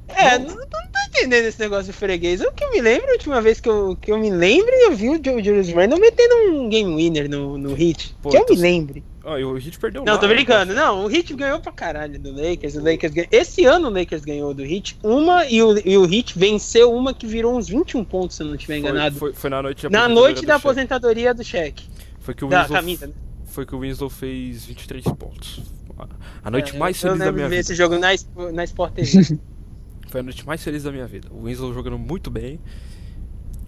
É, não, não tô entendendo esse negócio de freguês. O que eu me lembro, a última vez que eu, que eu me lembro, eu vi o Julius Randle metendo um game winner no, no Hit. Pô, que eu me lembre. Ah, e o Hit perdeu Não, tô brincando. Não, o Hit ganhou pra caralho do Lakers. O Lakers ganhou... Esse ano o Lakers ganhou do Hit uma e o, e o Hit venceu uma que virou uns 21 pontos, se eu não estiver enganado. Foi, foi, na noite da Na noite da aposentadoria do cheque. Foi que o da camisa, né? foi que o Winslow fez 23 pontos. A noite é, mais feliz da minha vida. esse jogo na, na Sport TV. *laughs* foi a noite mais feliz da minha vida. O Winslow jogando muito bem,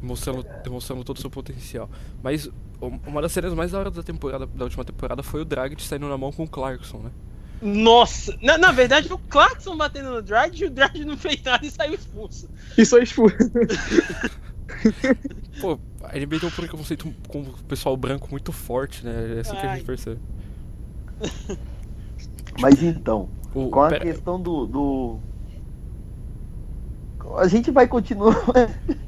mostrando, demonstrando todo o seu potencial. Mas uma das cenas mais da hora da temporada, da última temporada foi o Drag saindo na mão com o Clarkson, né? Nossa! Na, na verdade, o Clarkson batendo no Drag e o Drag não fez nada e saiu expulso. E só expulso. *laughs* Pô, a NBA tem um preconceito com o pessoal branco muito forte, né? É assim Ai. que a gente percebe. *laughs* Mas então, o, com a pera... questão do, do. A gente vai continuar.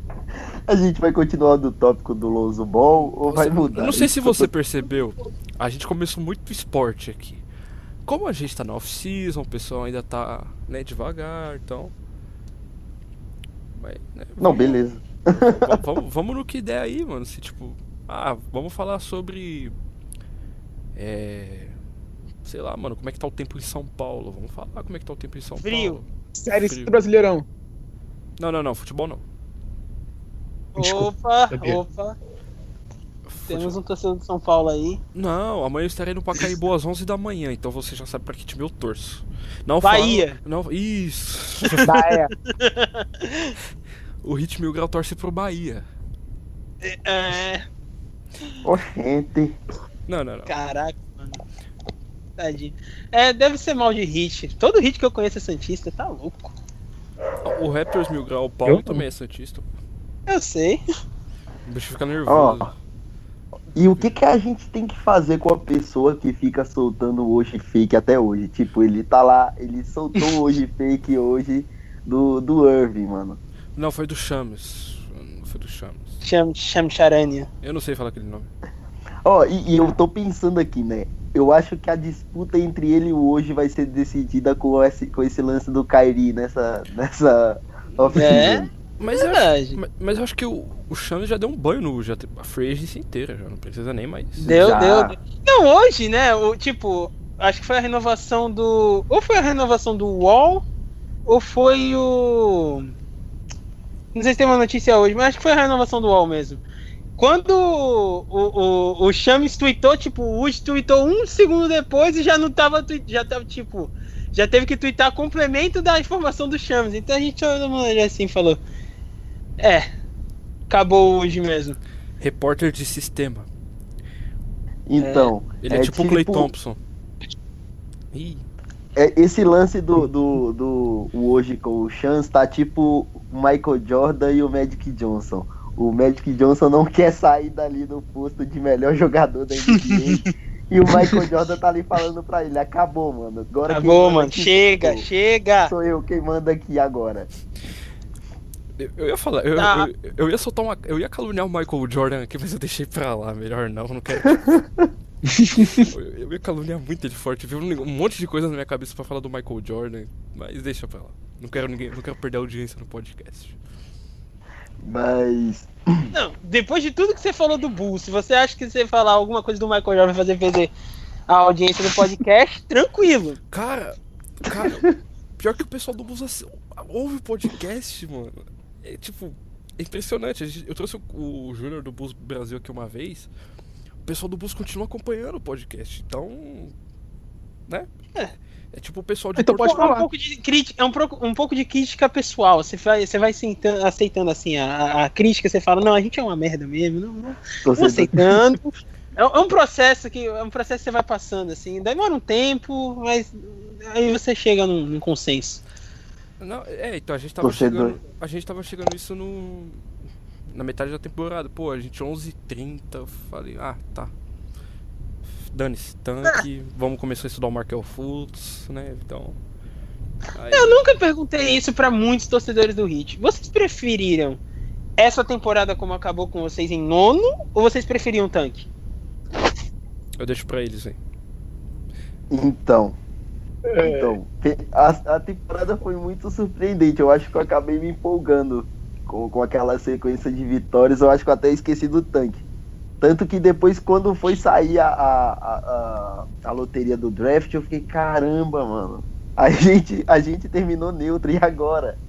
*laughs* a gente vai continuar do tópico do Lonzo Ball ou vai mudar? Eu não sei se você percebeu, a gente começou muito esporte aqui. Como a gente tá na off-season, o pessoal ainda tá né, devagar, então. Mas, né, não, beleza vamos, *laughs* vamos no que der aí, mano. Se tipo, ah, vamos falar sobre. É. Sei lá, mano, como é que tá o tempo em São Paulo? Vamos falar como é que tá o tempo em São Frio. Paulo. Série Frio. Brasileirão. Não, não, não, futebol não. Opa, opa. Temos um torcedor de São Paulo aí. Não, amanhã eu estarei no Pacaembu às 11 da manhã, então você já sabe pra que time eu torço. Não Bahia. Fala, não, isso. Bahia. *laughs* o Hit Mil Grau torce pro Bahia. É. Oxente. Não, não, não. Caraca, mano. Tadinho. É, deve ser mal de hit. Todo hit que eu conheço é Santista, tá louco. O Raptors Mil Grau, o Paulo eu? também é Santista. Eu sei. O bicho fica nervoso. Oh, e o que, que a gente tem que fazer com a pessoa que fica soltando hoje fake até hoje? Tipo, ele tá lá, ele soltou *laughs* hoje fake hoje do, do Irving, mano. Não, foi do Chames. foi do Shams. Cham, Chamcharania. Eu não sei falar aquele nome. Ó, e, e eu tô pensando aqui, né? Eu acho que a disputa entre ele e o hoje vai ser decidida com esse, com esse lance do Kairi nessa, nessa É? Mas eu, Verdade. acho, mas, mas eu acho que o, o Shams já deu um banho no. Já, a free agency inteira, já não precisa nem mais. Deu, Já. deu, deu. Não, hoje, né? O, tipo, acho que foi a renovação do. Ou foi a renovação do Wall, ou foi o. Não sei se tem uma notícia hoje, mas acho que foi a renovação do Wall mesmo. Quando o, o, o, Chames tweetou, tipo, o Wood tweetou um segundo depois e já não tava. Já tava, tipo. Já teve que twittar complemento da informação do Chames. Então a gente olhou assim e falou. É. Acabou hoje mesmo. Repórter de sistema. Então, Ele é, tipo o Clay Thompson. Ih, é, esse lance do, do, do o hoje com o Chance tá tipo o Michael Jordan e o Magic Johnson. O Magic Johnson não quer sair dali do posto de melhor jogador da NBA. *laughs* e o Michael Jordan tá ali falando pra ele, acabou, mano. Agora Acabou, mano. aqui Chega, sou- chega. Sou eu quem manda aqui agora. eu, eu ia falar, eu, Ah. eu, eu ia soltar uma. Eu ia caluniar o Michael Jordan aqui, mas eu deixei pra lá. Melhor não, não quero. *laughs* eu, eu ia caluniar muito ele forte. Viu um monte de coisa na minha cabeça pra falar do Michael Jordan, mas deixa pra lá. Não quero ninguém, não quero perder a audiência no podcast. Mas. Não, depois de tudo que você falou do Bulls, se você acha que você falar alguma coisa do Michael Jordan vai fazer perder a audiência do podcast, *laughs* tranquilo. Cara, cara, pior que o pessoal do Bus assi- ouve o podcast, mano. É tipo, é impressionante. A gente- Eu trouxe o, o Júnior do Bus Brasil aqui uma vez. O pessoal do Bus continua acompanhando o podcast. Então. Né? É. É tipo o pessoal de Então Porto- pode É um falar. pouco de crítica, é um, um pouco de crítica pessoal. Você vai, você vai aceitando, aceitando assim a, a crítica, você fala, não, a gente é uma merda mesmo, não, não, não aceitando. É, um- é um processo que é um processo que você vai passando assim, demora um tempo, mas aí você chega num, num consenso. Não, é, então a gente tava chegando. A gente tava chegando isso no. Na metade da temporada. Pô, a gente 11h30. Eu falei, ah, tá. Dane-se, tanque. Vamos começar a estudar o Markel Fultz, né? Então. Aí, Eu nunca perguntei isso pra muitos torcedores do Hit. Vocês preferiram essa temporada como acabou com vocês em nono ou vocês preferiam tanque? eu deixo pra eles, hein? Então. Então, que- a, a temporada foi muito surpreendente. Eu acho que eu acabei me empolgando com, com aquela sequência de vitórias. Eu acho que eu até esqueci do tanque. Tanto que depois, quando foi sair a, a, a, a, loteria do draft, eu fiquei, caramba, mano. A gente, a gente terminou neutro, e agora?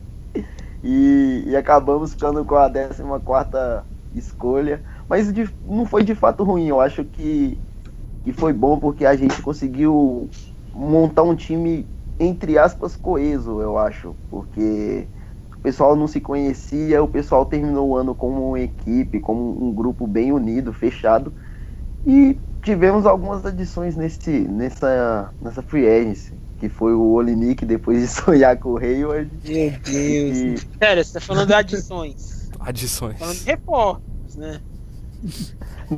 E, e acabamos ficando com a 14 escolha. Mas de- não foi de fato ruim. Eu acho que, que foi bom porque a gente conseguiu montar um time, entre aspas, coeso, eu acho. Porque pessoal não se conhecia, o pessoal terminou o ano como uma equipe, como um grupo bem unido, fechado. E tivemos algumas adições nesse, nessa, nessa free agency, que foi o Olinik depois de *laughs* sonhar com o Hayward. Meu Deus. E, Pera, você tá falando de adições. Adições. falando de reforços, né?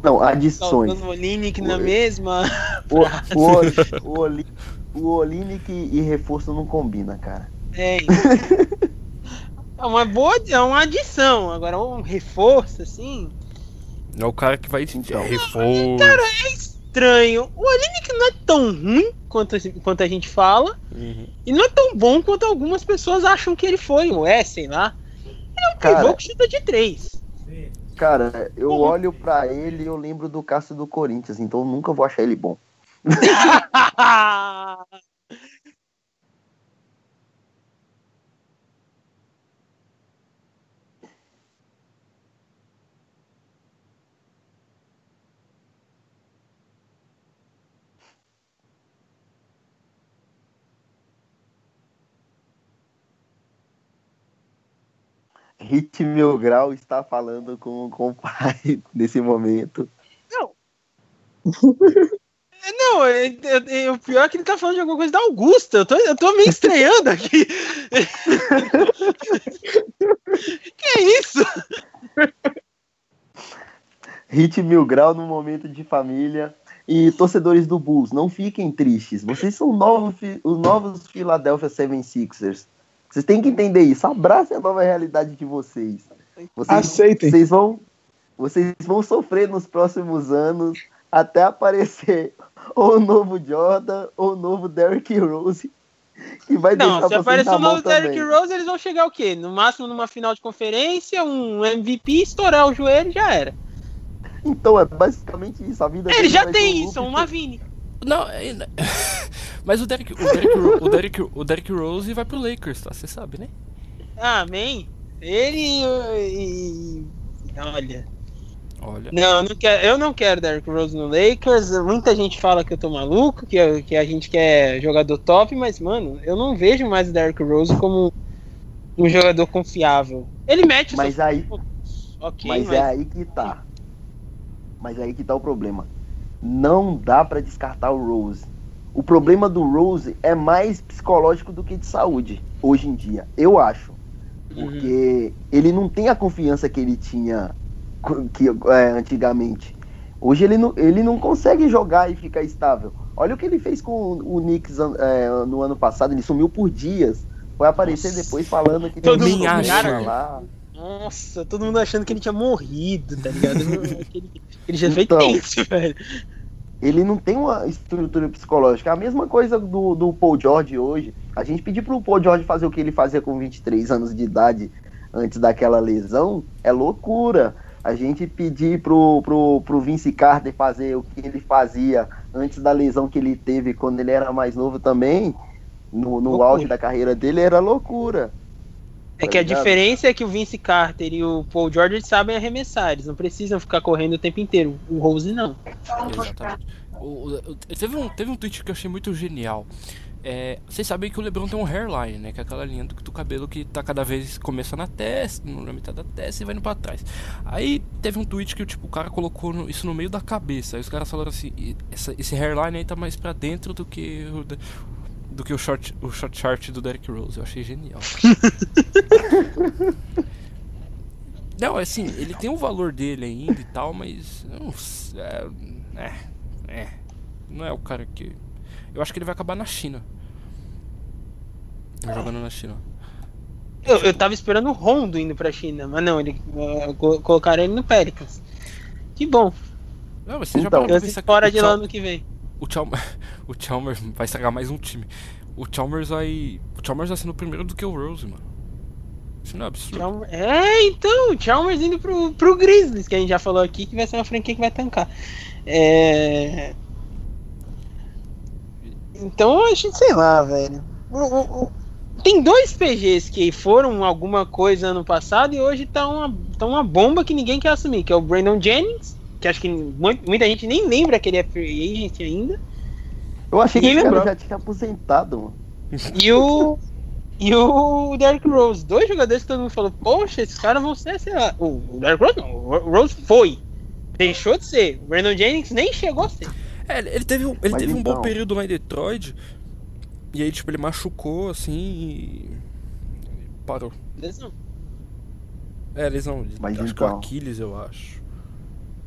não, adições. Colocando o Olinick na mesma. O, o, o, Oli- o Olinik e reforço não combina, cara. É, *laughs* é uma boa. É uma adição. Agora, um reforço, assim. É o cara que vai Então. reforço. Cara, é estranho. O Olinick não é tão ruim quanto, quanto a gente fala. Uhum. E não é tão bom quanto algumas pessoas acham que ele foi, ou é, sei lá. Ele é um Cara. pivô que chuta de três. Cara, eu Uhum. olho pra ele e eu lembro do Cássio do Corinthians, então eu nunca vou achar ele bom. *laughs* Hit Mil Grau está falando com, com o pai *laughs* nesse momento. *laughs* Não, é- é- é- o pior é que ele tá falando de alguma coisa da Augusta. Eu tô, eu tô meio estranhando aqui. *laughs* que isso? Hit Mil Grau no momento de família. E torcedores do Bulls, não fiquem tristes. Vocês são novos, os novos Philadelphia 76ers. Vocês têm que entender isso. Abracem a nova realidade de vocês. Vocês, Aceitem. Vocês vão, vocês vão sofrer nos próximos anos até aparecer ou *laughs* o novo Jordan ou o novo Derrick Rose. Que vai não, se aparecer o novo Derrick Rose, eles vão chegar o quê? No máximo numa final de conferência, um MVP, estourar o joelho já era. Então é basicamente isso. A vida Ele já tem isso, um Lavine. Não, é, *laughs* mas o Derrick, o, Derrick, o, Derrick, o Derrick Rose vai pro Lakers, tá? Você sabe, né? Amém. Ele e. Olha. Olha. Não, eu não quero, eu não quero Derrick Rose no Lakers. Muita gente fala que eu tô maluco, que, que a gente quer jogador top, mas, mano, eu não vejo mais o Derrick Rose como um jogador confiável. Ele mete Mas aí. Ok, mas, mas é aí que tá. Mas é aí que tá o problema. Não dá para descartar o Rose. O problema do Rose é mais psicológico do que de saúde, hoje em dia. Eu acho. Porque uhum. ele não tem a confiança que ele tinha que, é, antigamente. Hoje ele não, ele não consegue jogar e ficar estável. Olha o que ele fez com o Knicks é, no ano passado, ele sumiu por dias. Foi aparecer Nossa. depois falando que todo mundo acha. Lá. Nossa, todo mundo achando que ele tinha morrido, tá ligado? ele, ele já então, isso, velho. Ele não tem uma estrutura psicológica. A mesma coisa do, do Paul George hoje. A gente pedir pro Paul George fazer o que ele fazia com 23 anos de idade antes daquela lesão é loucura. A gente pedir pro, pro, pro Vince Carter fazer o que ele fazia antes da lesão que ele teve quando ele era mais novo também, no, no auge da carreira dele, era loucura. É tá que ligado? a diferença é que o Vince Carter e o Paul George sabem arremessar, eles não precisam ficar correndo o tempo inteiro. O Rose não. Exatamente. O, o, teve, um, teve um tweet que eu achei muito genial. É, vocês sabem que o Lebron tem um hairline, né? Que é aquela linha do, do cabelo que tá cada vez começa na testa, na metade da testa e vai indo pra trás. Aí teve um tweet que tipo, o cara colocou no, isso no meio da cabeça. Aí os caras falaram assim: essa, esse hairline aí tá mais pra dentro do que o, do que o short, o short chart do Derrick Rose. Eu achei genial. *laughs* não, assim, ele tem o valor dele ainda e tal, mas. Não, é, é, é, não é o cara que eu acho que ele vai acabar na China. Jogando na China. Eu, eu tava esperando o Rondo indo pra China, mas não, ele uh, colocaram ele no Pelicans. Que bom. Não, mas você então, já pensar fora de lá no que vem. O Chalmers, *laughs* o Chalmers vai estragar mais um time. O Chalmers vai. O Chalmers vai sendo primeiro do que o Rose, mano. Isso não é absurdo. É, então, o Chalmers indo pro, pro Grizzlies, que a gente já falou aqui, que vai ser uma franquia que vai tancar. É. Então a gente, sei lá, velho. Tem dois PGs que foram alguma coisa ano passado e hoje tá uma, tá uma bomba que ninguém quer assumir, que é o Brandon Jennings, que acho que muita gente nem lembra que ele é free agent ainda. Eu achei que ele já tinha aposentado, mano. E o. E o Derrick Rose, dois jogadores que todo mundo falou, poxa, esses caras vão ser, sei lá. O Derrick Rose não, o Rose foi. Deixou de ser. O Brandon Jennings nem chegou a ser. É, ele teve, um, ele teve então... um bom então. período lá em Detroit. E aí, tipo, ele machucou assim e. Parou. Lesão. É, lesão. Mas acho então... que o. Aquiles, eu acho.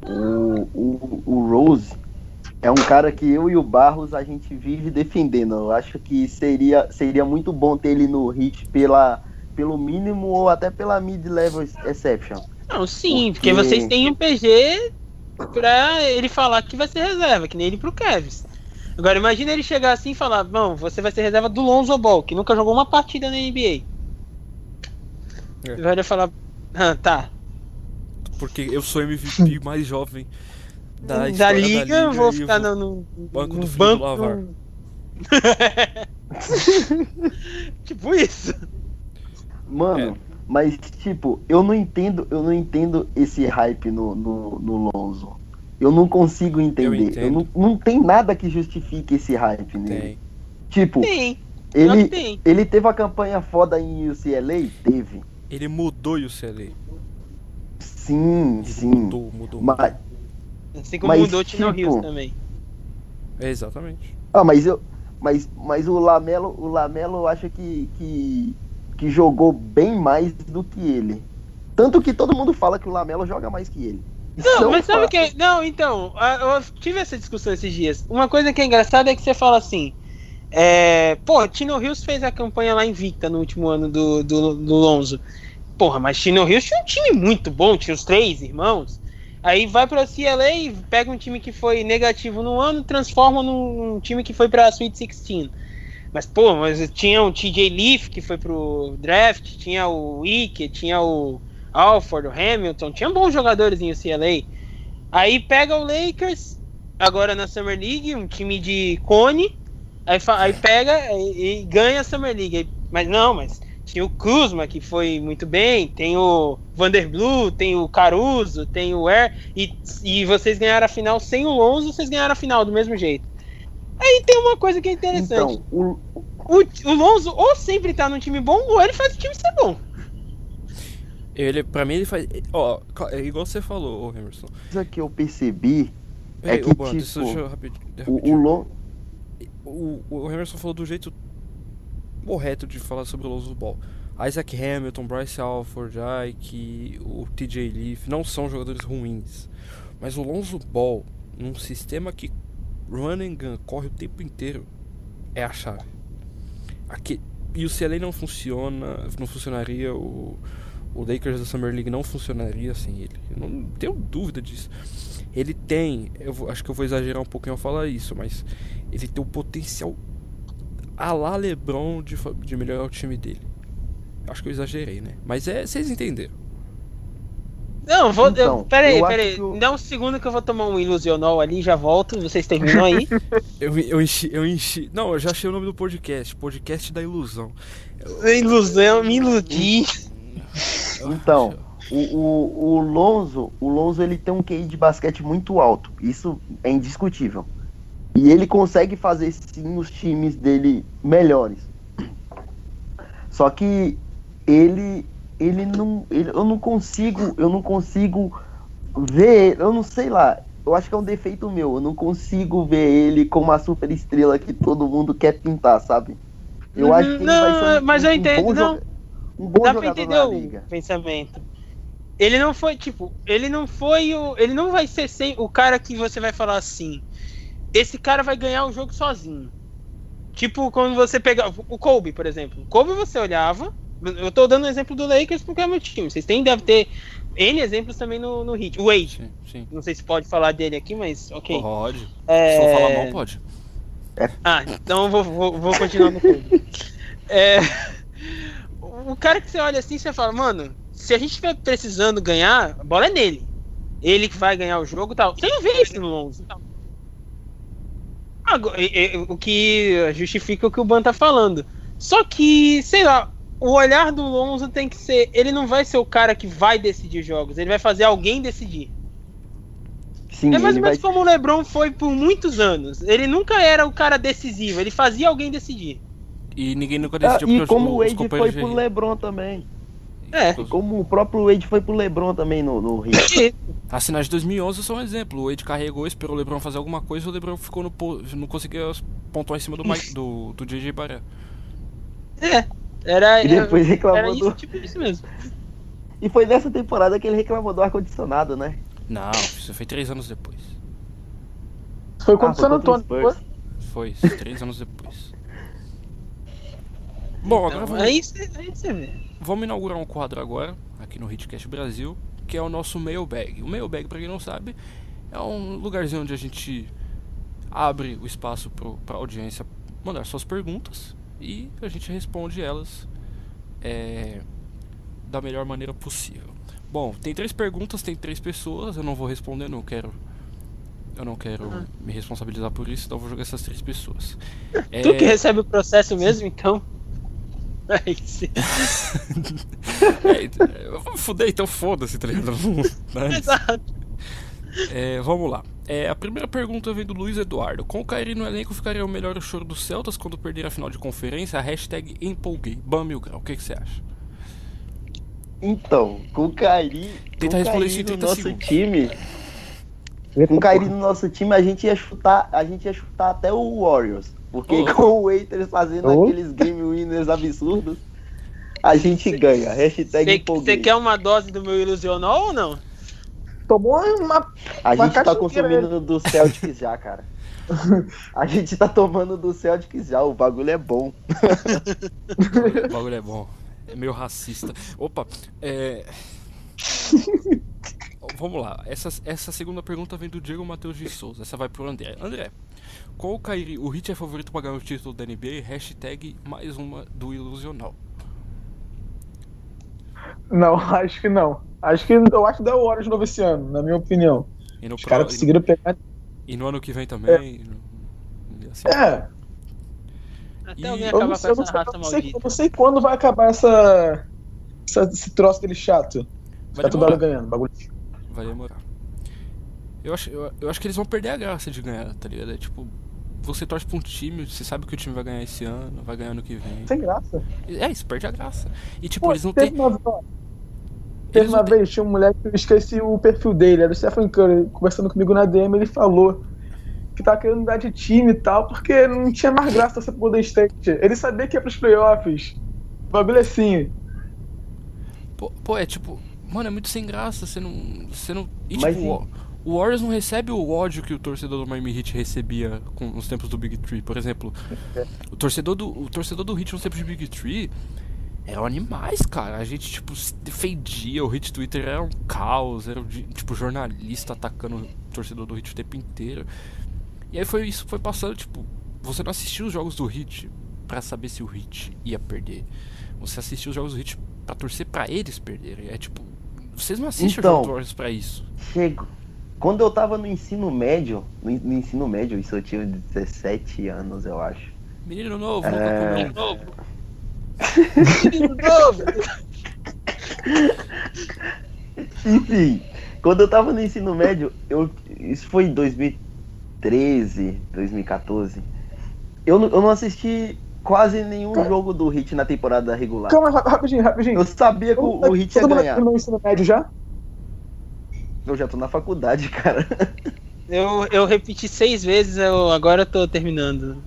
O, o, o Rose é um cara que eu e o Barros a gente vive defendendo. Eu acho que seria, seria muito bom ter ele no hit pela, pelo mínimo ou até pela mid-level exception. Não, sim, porque... porque vocês têm um PG pra ele falar que vai ser reserva, que nem ele pro Kevs. Agora imagina ele chegar assim e falar, não, você vai ser reserva do Lonzo Ball, que nunca jogou uma partida na NBA. É. Vai falar, ah, tá. Porque eu sou MVP mais jovem da, da, liga, da liga, vou ficar no, no, banco no do banco do Lavar. *laughs* tipo isso. Mano, é. Mas, tipo, eu não entendo, eu não entendo esse hype no, no, no Lonzo. Eu não consigo entender. Eu, eu não, não tem nada que justifique esse hype nele. Tem. Tipo, tem. Ele, tem. ele teve a campanha foda em UCLA? Teve. Ele mudou UCLA. Sim, sim. Mudou, mudou. Mas, assim como mas, mudou o Tino tipo, também. É, exatamente. Ah, mas eu. Mas, mas o Lamelo, o Lamelo eu acho que, que que jogou bem mais do que ele. Tanto que todo mundo fala que o Lamelo joga mais que ele. Não, não mas sabe o que? Não, então, eu tive essa discussão esses dias. Uma coisa que é engraçada é que você fala assim. É, pô, Tino Hills fez a campanha lá invicta no último ano do, do, do Lonzo. Porra, mas Chino Hills tinha um time muito bom, tinha os três irmãos. Aí vai pra CLA, pega um time que foi negativo no ano, transforma num time que foi pra Sweet 16. Mas, pô, mas tinha o TJ Leaf que foi pro draft, tinha o Ike, tinha o Alford, o Hamilton, tinha bons jogadores em UCLA. Aí pega o Lakers, agora na Summer League, um time de cone, aí, aí pega e, e, ganha a Summer League. Mas não, mas tinha o Kuzma, que foi muito bem, tem o Vanderblue, tem o Caruso, tem o Air, e, e vocês ganharam a final sem o Lonzo, vocês ganharam a final do mesmo jeito. Aí tem uma coisa que é interessante. Então, o... O, o Lonzo ou sempre tá num time bom, ou ele faz o time ser bom. Ele, pra mim, ele faz. Ó, é igual você falou, ô Emerson. Coisa que eu percebi é que, tipo, deixa eu rapidinho, rapidinho. O, o, o, o Emerson falou do jeito correto de falar sobre o Lonzo Ball. Isaac Hamilton, Bryce Alford, Ike, o TJ Leaf não são jogadores ruins. Mas o Lonzo Ball, num sistema que run and gun corre o tempo inteiro, é a chave. Aqui, e o CLA não funciona, não funcionaria, o, o Lakers da Summer League não funcionaria sem ele. Eu não tenho dúvida disso. Ele tem, eu acho que eu vou exagerar um pouquinho ao falar isso, mas ele tem o potencial a lá LeBron de, de melhorar o time dele. Acho que eu exagerei, né? Mas é, vocês entenderam. Não, vou. Então, eu, peraí, peraí. Eu... Dá um segundo que eu vou tomar um ilusional ali já volto. Vocês terminam aí? *laughs* eu, eu enchi, eu enchi. Não, eu já achei o nome do podcast. Podcast da ilusão. Eu... Ilusão, me iludi. *laughs* Então, o, o, o Lonzo, o Lonzo ele tem um QI de basquete muito alto. Isso é indiscutível. E ele consegue fazer sim os times dele melhores. Só que ele ele não ele, eu não consigo eu não consigo ver eu não sei lá eu acho que é um defeito meu eu não consigo ver ele como a super estrela que todo mundo quer pintar sabe? Eu uhum, acho que ele não, vai ser um, mas um, eu entendo um não. um bom dá pra entender o pensamento. Ele não foi tipo ele não foi o ele não vai ser sem o cara que você vai falar assim esse cara vai ganhar o jogo sozinho tipo quando você pegar o Kobe por exemplo o Kobe você olhava eu tô dando o exemplo do Lakers porque é meu time. Vocês têm, deve ter N exemplos também no, no Hit. O Wade. Sim, sim. Não sei se pode falar dele aqui, mas ok. Pode. É... Se for falar mal, pode. Ah, então eu vou, vou, vou continuar no clube. *laughs* é... O cara que você olha assim, você fala, mano, se a gente estiver precisando ganhar, a bola é nele. Ele que vai ganhar o jogo e tal. Você não vê isso no Lonzo. O que justifica o que o Ban tá falando. Só que, sei lá, o olhar do Lonzo tem que ser. Ele não vai ser o cara que vai decidir jogos, ele vai fazer alguém decidir. Sim, é mais ou menos vai... como o LeBron foi por muitos anos. Ele nunca era o cara decisivo, ele fazia alguém decidir. E ninguém nunca decidiu ah, E como o Wade foi pro LeBron também. É. E como o próprio Wade foi pro LeBron também no, no Rio. A sinais de 2011 é só um exemplo. O Wade carregou, esperou o LeBron fazer alguma coisa, o LeBron ficou no não conseguia pontuar em cima do Mike, do, do JJ Baré. É. Era, e depois reclamou era isso, do... tipo isso mesmo. E foi nessa temporada que ele reclamou do ar-condicionado, né? Não, isso foi três anos depois. Foi quando ah, San Antônio, foi? Foi, três anos depois. Bom, então, agora vamos... Aí você vê. Vamos inaugurar um quadro agora, aqui no Hitcast Brasil, que é o nosso mailbag. O mailbag, pra quem não sabe, é um lugarzinho onde a gente abre o espaço para a audiência mandar suas perguntas e a gente responde elas é, da melhor maneira possível. Bom, tem três perguntas, tem três pessoas, eu não vou responder, não quero. Eu não quero uhum. me responsabilizar por isso, então vou jogar essas três pessoas. É... *laughs* Tu que recebe o processo mesmo, então? *laughs* é, eu vou fuder, então foda-se, tá ligado? *laughs* Exato. É, vamos lá. É, a primeira pergunta vem do Luiz Eduardo. Com o Kairi no elenco, ficaria o melhor choro dos Celtas quando perder a final de conferência? A hashtag empolguei. Bam Grau. O que, você acha? Então, com o Kairi, Tenta com responder isso no nosso segundos. time... Com o Kairi no nosso time, a gente ia chutar, a gente ia chutar até o Warriors. Porque oh. com o Waiters fazendo oh. aqueles game winners absurdos, a gente ganha. Hashtag Você quer uma dose do meu ilusional ou não? tomou uma. A uma gente tá consumindo do Celtics já, cara. *laughs* A gente tá tomando do Celtics já, o bagulho é bom. o bagulho é bom. é meio racista. Opa, é. *laughs* Vamos lá. Essa, essa segunda pergunta vem do Diego Matheus de Souza. Essa vai pro André. André, qual o Kairi? O Hit é favorito para ganhar o título da NBA? Hashtag mais uma do Ilusional. Não, *laughs* acho que não. Acho que eu acho que deu horas de novo esse ano, na minha opinião. E no Os caras conseguiram pegar. E no ano que vem também. e assim. É, Até E- alguém eu acabar não, com sei, eu, não essa sei, eu raça não sei- eu maldita. não sei quando vai acabar essa, essa- esse troço dele chato. Vai Tá hora demorar. ganhando, bagulho. Vai demorar. Eu acho, eu, eu acho que eles vão perder a graça de ganhar, tá ligado? É tipo, você torce pra um time, você sabe que o time vai ganhar esse ano, vai ganhar ano que vem. Sem graça. É, isso perde a graça. E tipo, Pô, eles não têm. uma, teve uma vez, tinha um moleque, eu esqueci o perfil dele, era o Stephen Curry, conversando comigo na DM, ele falou que tava querendo mudar de time e tal, porque não tinha mais graça pro Golden State. Ele sabia que ia pros playoffs. O bagulho é assim. Pô, pô, é tipo, mano, é muito sem graça, você não. Você não. E Mas tipo, o, o Warriors não recebe o ódio que o torcedor do Miami Heat recebia com, nos tempos do Big Tree. Por exemplo, o torcedor do, o torcedor do Heat nos tempos de Big Tree eram animais, cara. A gente, tipo, se defendia, o Hit Twitter era um caos, era tipo jornalista atacando o torcedor do Hit o tempo inteiro. E aí foi isso foi passando, tipo, você não assistiu os jogos do Hit pra saber se o Hit ia perder. Você assistiu os jogos do Hit pra torcer pra eles perderem. É tipo, vocês não assistem Então. do Warriors pra isso. Chego. Quando eu tava no ensino médio, no, no ensino médio, isso eu tinha 17 anos, eu acho. Menino novo, É. comeu. Novo. Menino novo. *laughs* Enfim, quando eu tava no ensino médio, eu, isso foi em 2013, 2014. Eu, eu não assisti quase nenhum jogo do Hit na temporada regular. Calma, ra- rapidinho, rapidinho. Eu sabia que o, o Hit ia Todo mundo ganhar. aqui no ensino médio já? Eu já tô na faculdade, *laughs* cara. Eu, eu repeti seis vezes, eu agora tô terminando.